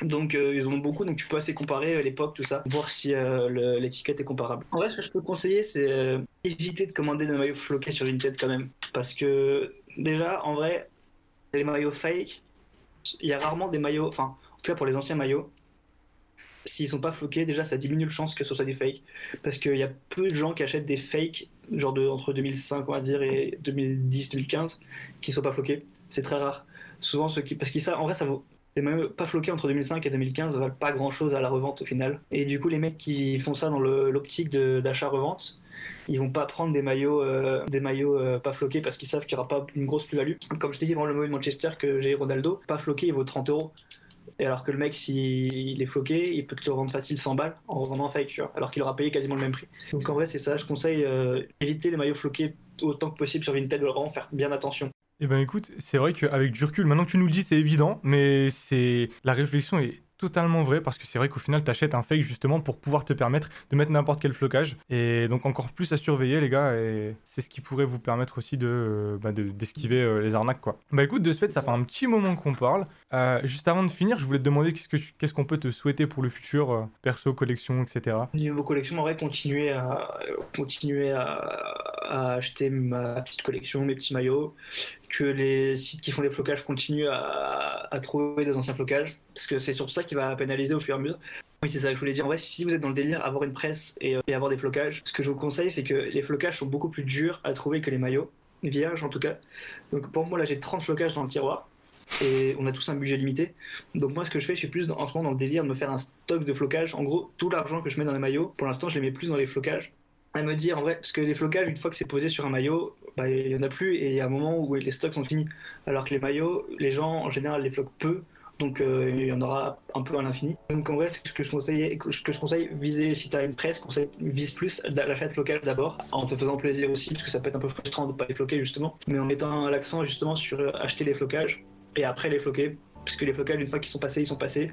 B: Donc euh, ils ont beaucoup, donc tu peux assez comparer euh, l'époque, tout ça, voir si euh, l'étiquette est comparable. En vrai, ce que je peux conseiller, c'est éviter de commander des maillots floqués sur Vinted quand même. Parce que déjà, en vrai, les maillots fake, il y a rarement des maillots, enfin, en tout cas pour les anciens maillots, s'ils sont pas floqués, déjà ça diminue le chance que ce soit des fakes. Parce qu'il y a peu de gens qui achètent des fakes, genre de, entre 2005 on va dire et 2010-2015, qui sont pas floqués. C'est très rare. Souvent ceux qui. Parce que ça, en vrai, ça vaut les maillots pas floqués entre 2005 et 2015 valent pas grand chose à la revente au final. Et du coup, les mecs qui font ça dans l'optique d'achat-revente, ils vont pas prendre des maillots, euh, euh, pas floqués parce qu'ils savent qu'il n'y aura pas une grosse plus-value. Comme je t'ai dit, dans le maillot de Manchester que j'ai Ronaldo, pas floqué, il vaut 30 euros. Et alors que le mec, s'il est floqué, il peut te le rendre facile 100 balles en revendant fake, tu vois, alors qu'il aura payé quasiment le même prix. Donc en vrai, c'est ça, je conseille euh, éviter les maillots floqués autant que possible sur Vinted, vraiment faire bien attention.
A: Eh ben écoute, c'est vrai qu'avec du recul, maintenant que tu nous le dis, c'est évident, mais c'est la réflexion est totalement vrai parce que c'est vrai qu'au final, tu achètes un fake justement pour pouvoir te permettre de mettre n'importe quel flocage. Et donc, encore plus à surveiller, les gars. Et c'est ce qui pourrait vous permettre aussi de, euh, bah, d'esquiver euh, les arnaques, quoi. Bah écoute, de ce fait, ça fait un petit moment qu'on parle. Euh, juste avant de finir, je voulais te demander qu'est-ce, que qu'est-ce qu'on peut te souhaiter pour le futur, perso, collection, etc.
B: Niveau collection, en vrai, continuer à, acheter ma petite collection, mes petits maillots que les sites qui font des flocages continuent à, trouver des anciens flocages, parce que c'est surtout ça qui va pénaliser au fur et à mesure. Oui, c'est ça que je voulais dire. En vrai, si vous êtes dans le délire, avoir une presse et, euh, avoir des flocages, ce que je vous conseille, c'est que les flocages sont beaucoup plus durs à trouver que les maillots, vierges en tout cas. Donc pour moi, là, j'ai 30 flocages dans le tiroir. Et on a tous un budget limité. Donc moi, ce que je fais, je suis plus en ce moment dans le délire de me faire un stock de flocages. En gros, tout l'argent que je mets dans les maillots, pour l'instant, je les mets plus dans les flocages à me dire en vrai, parce que les flocages, une fois que c'est posé sur un maillot, bah, il n'y en a plus et il y a un moment où les stocks sont finis. Alors que les maillots, les gens en général les floquent peu, donc euh, il y en aura un peu à l'infini. Donc en vrai, ce que je conseille, ce que je conseille, viser si tu as une presse, conseille, vise plus l'achat de flocage d'abord, en te faisant plaisir aussi, parce que ça peut être un peu frustrant de ne pas les floquer justement, mais en mettant l'accent justement sur acheter les flocages et après les floquer, parce que les flocages, une fois qu'ils sont passés, ils sont passés,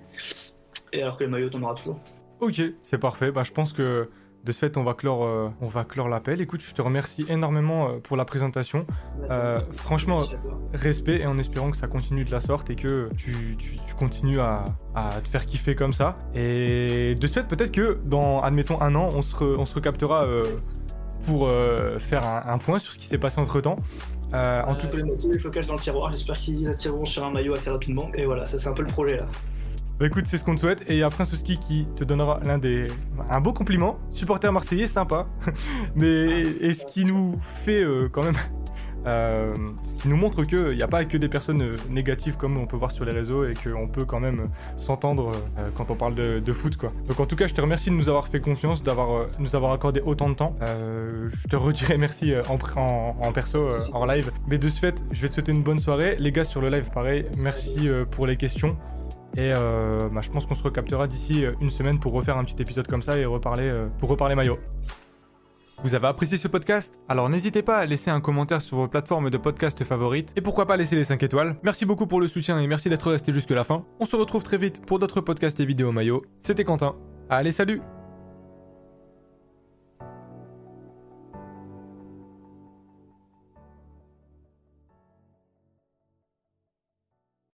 B: et alors que les maillots, t'en auras toujours.
A: Ok, c'est parfait. Bah, je pense que de ce fait, on va clore, euh, on va clore l'appel. Écoute, je te remercie énormément euh, pour la présentation. Euh, franchement, respect et en espérant que ça continue de la sorte et que tu, continues à, te faire kiffer comme ça. Et de ce fait, peut-être que dans, admettons, un an, on se, on se recaptera pour faire un, point sur ce qui s'est passé entre temps.
B: En tout cas, tous les flocages dans le tiroir. J'espère qu'ils attireront sur un maillot assez rapidement. Et voilà, ça c'est un peu le projet là.
A: Bah écoute, c'est ce qu'on te souhaite. Et il y a Prince qui te donnera l'un des. un beau compliment. Supporter marseillais, sympa. Mais. Et ce qui nous fait euh, quand même. Euh, ce qui nous montre qu'il n'y a pas que des personnes euh, négatives comme on peut voir sur les réseaux et qu'on peut quand même s'entendre quand on parle de, foot quoi. Donc en tout cas je te remercie de nous avoir fait confiance, d'avoir nous avoir accordé autant de temps. je te redirai merci en, en, en perso, en live. Mais de ce fait, je vais te souhaiter une bonne soirée. Les gars sur le live pareil, merci pour les questions. Et euh, bah, je pense qu'on se recaptera d'ici euh, une semaine pour refaire un petit épisode comme ça et reparler, euh, pour reparler maillot. Vous avez apprécié ce podcast? Alors n'hésitez pas à laisser un commentaire sur vos plateformes de podcast favorites et pourquoi pas laisser les 5 étoiles. Merci beaucoup pour le soutien et merci d'être resté jusque la fin. On se retrouve très vite pour d'autres podcasts et vidéos maillot. C'était Quentin. Allez salut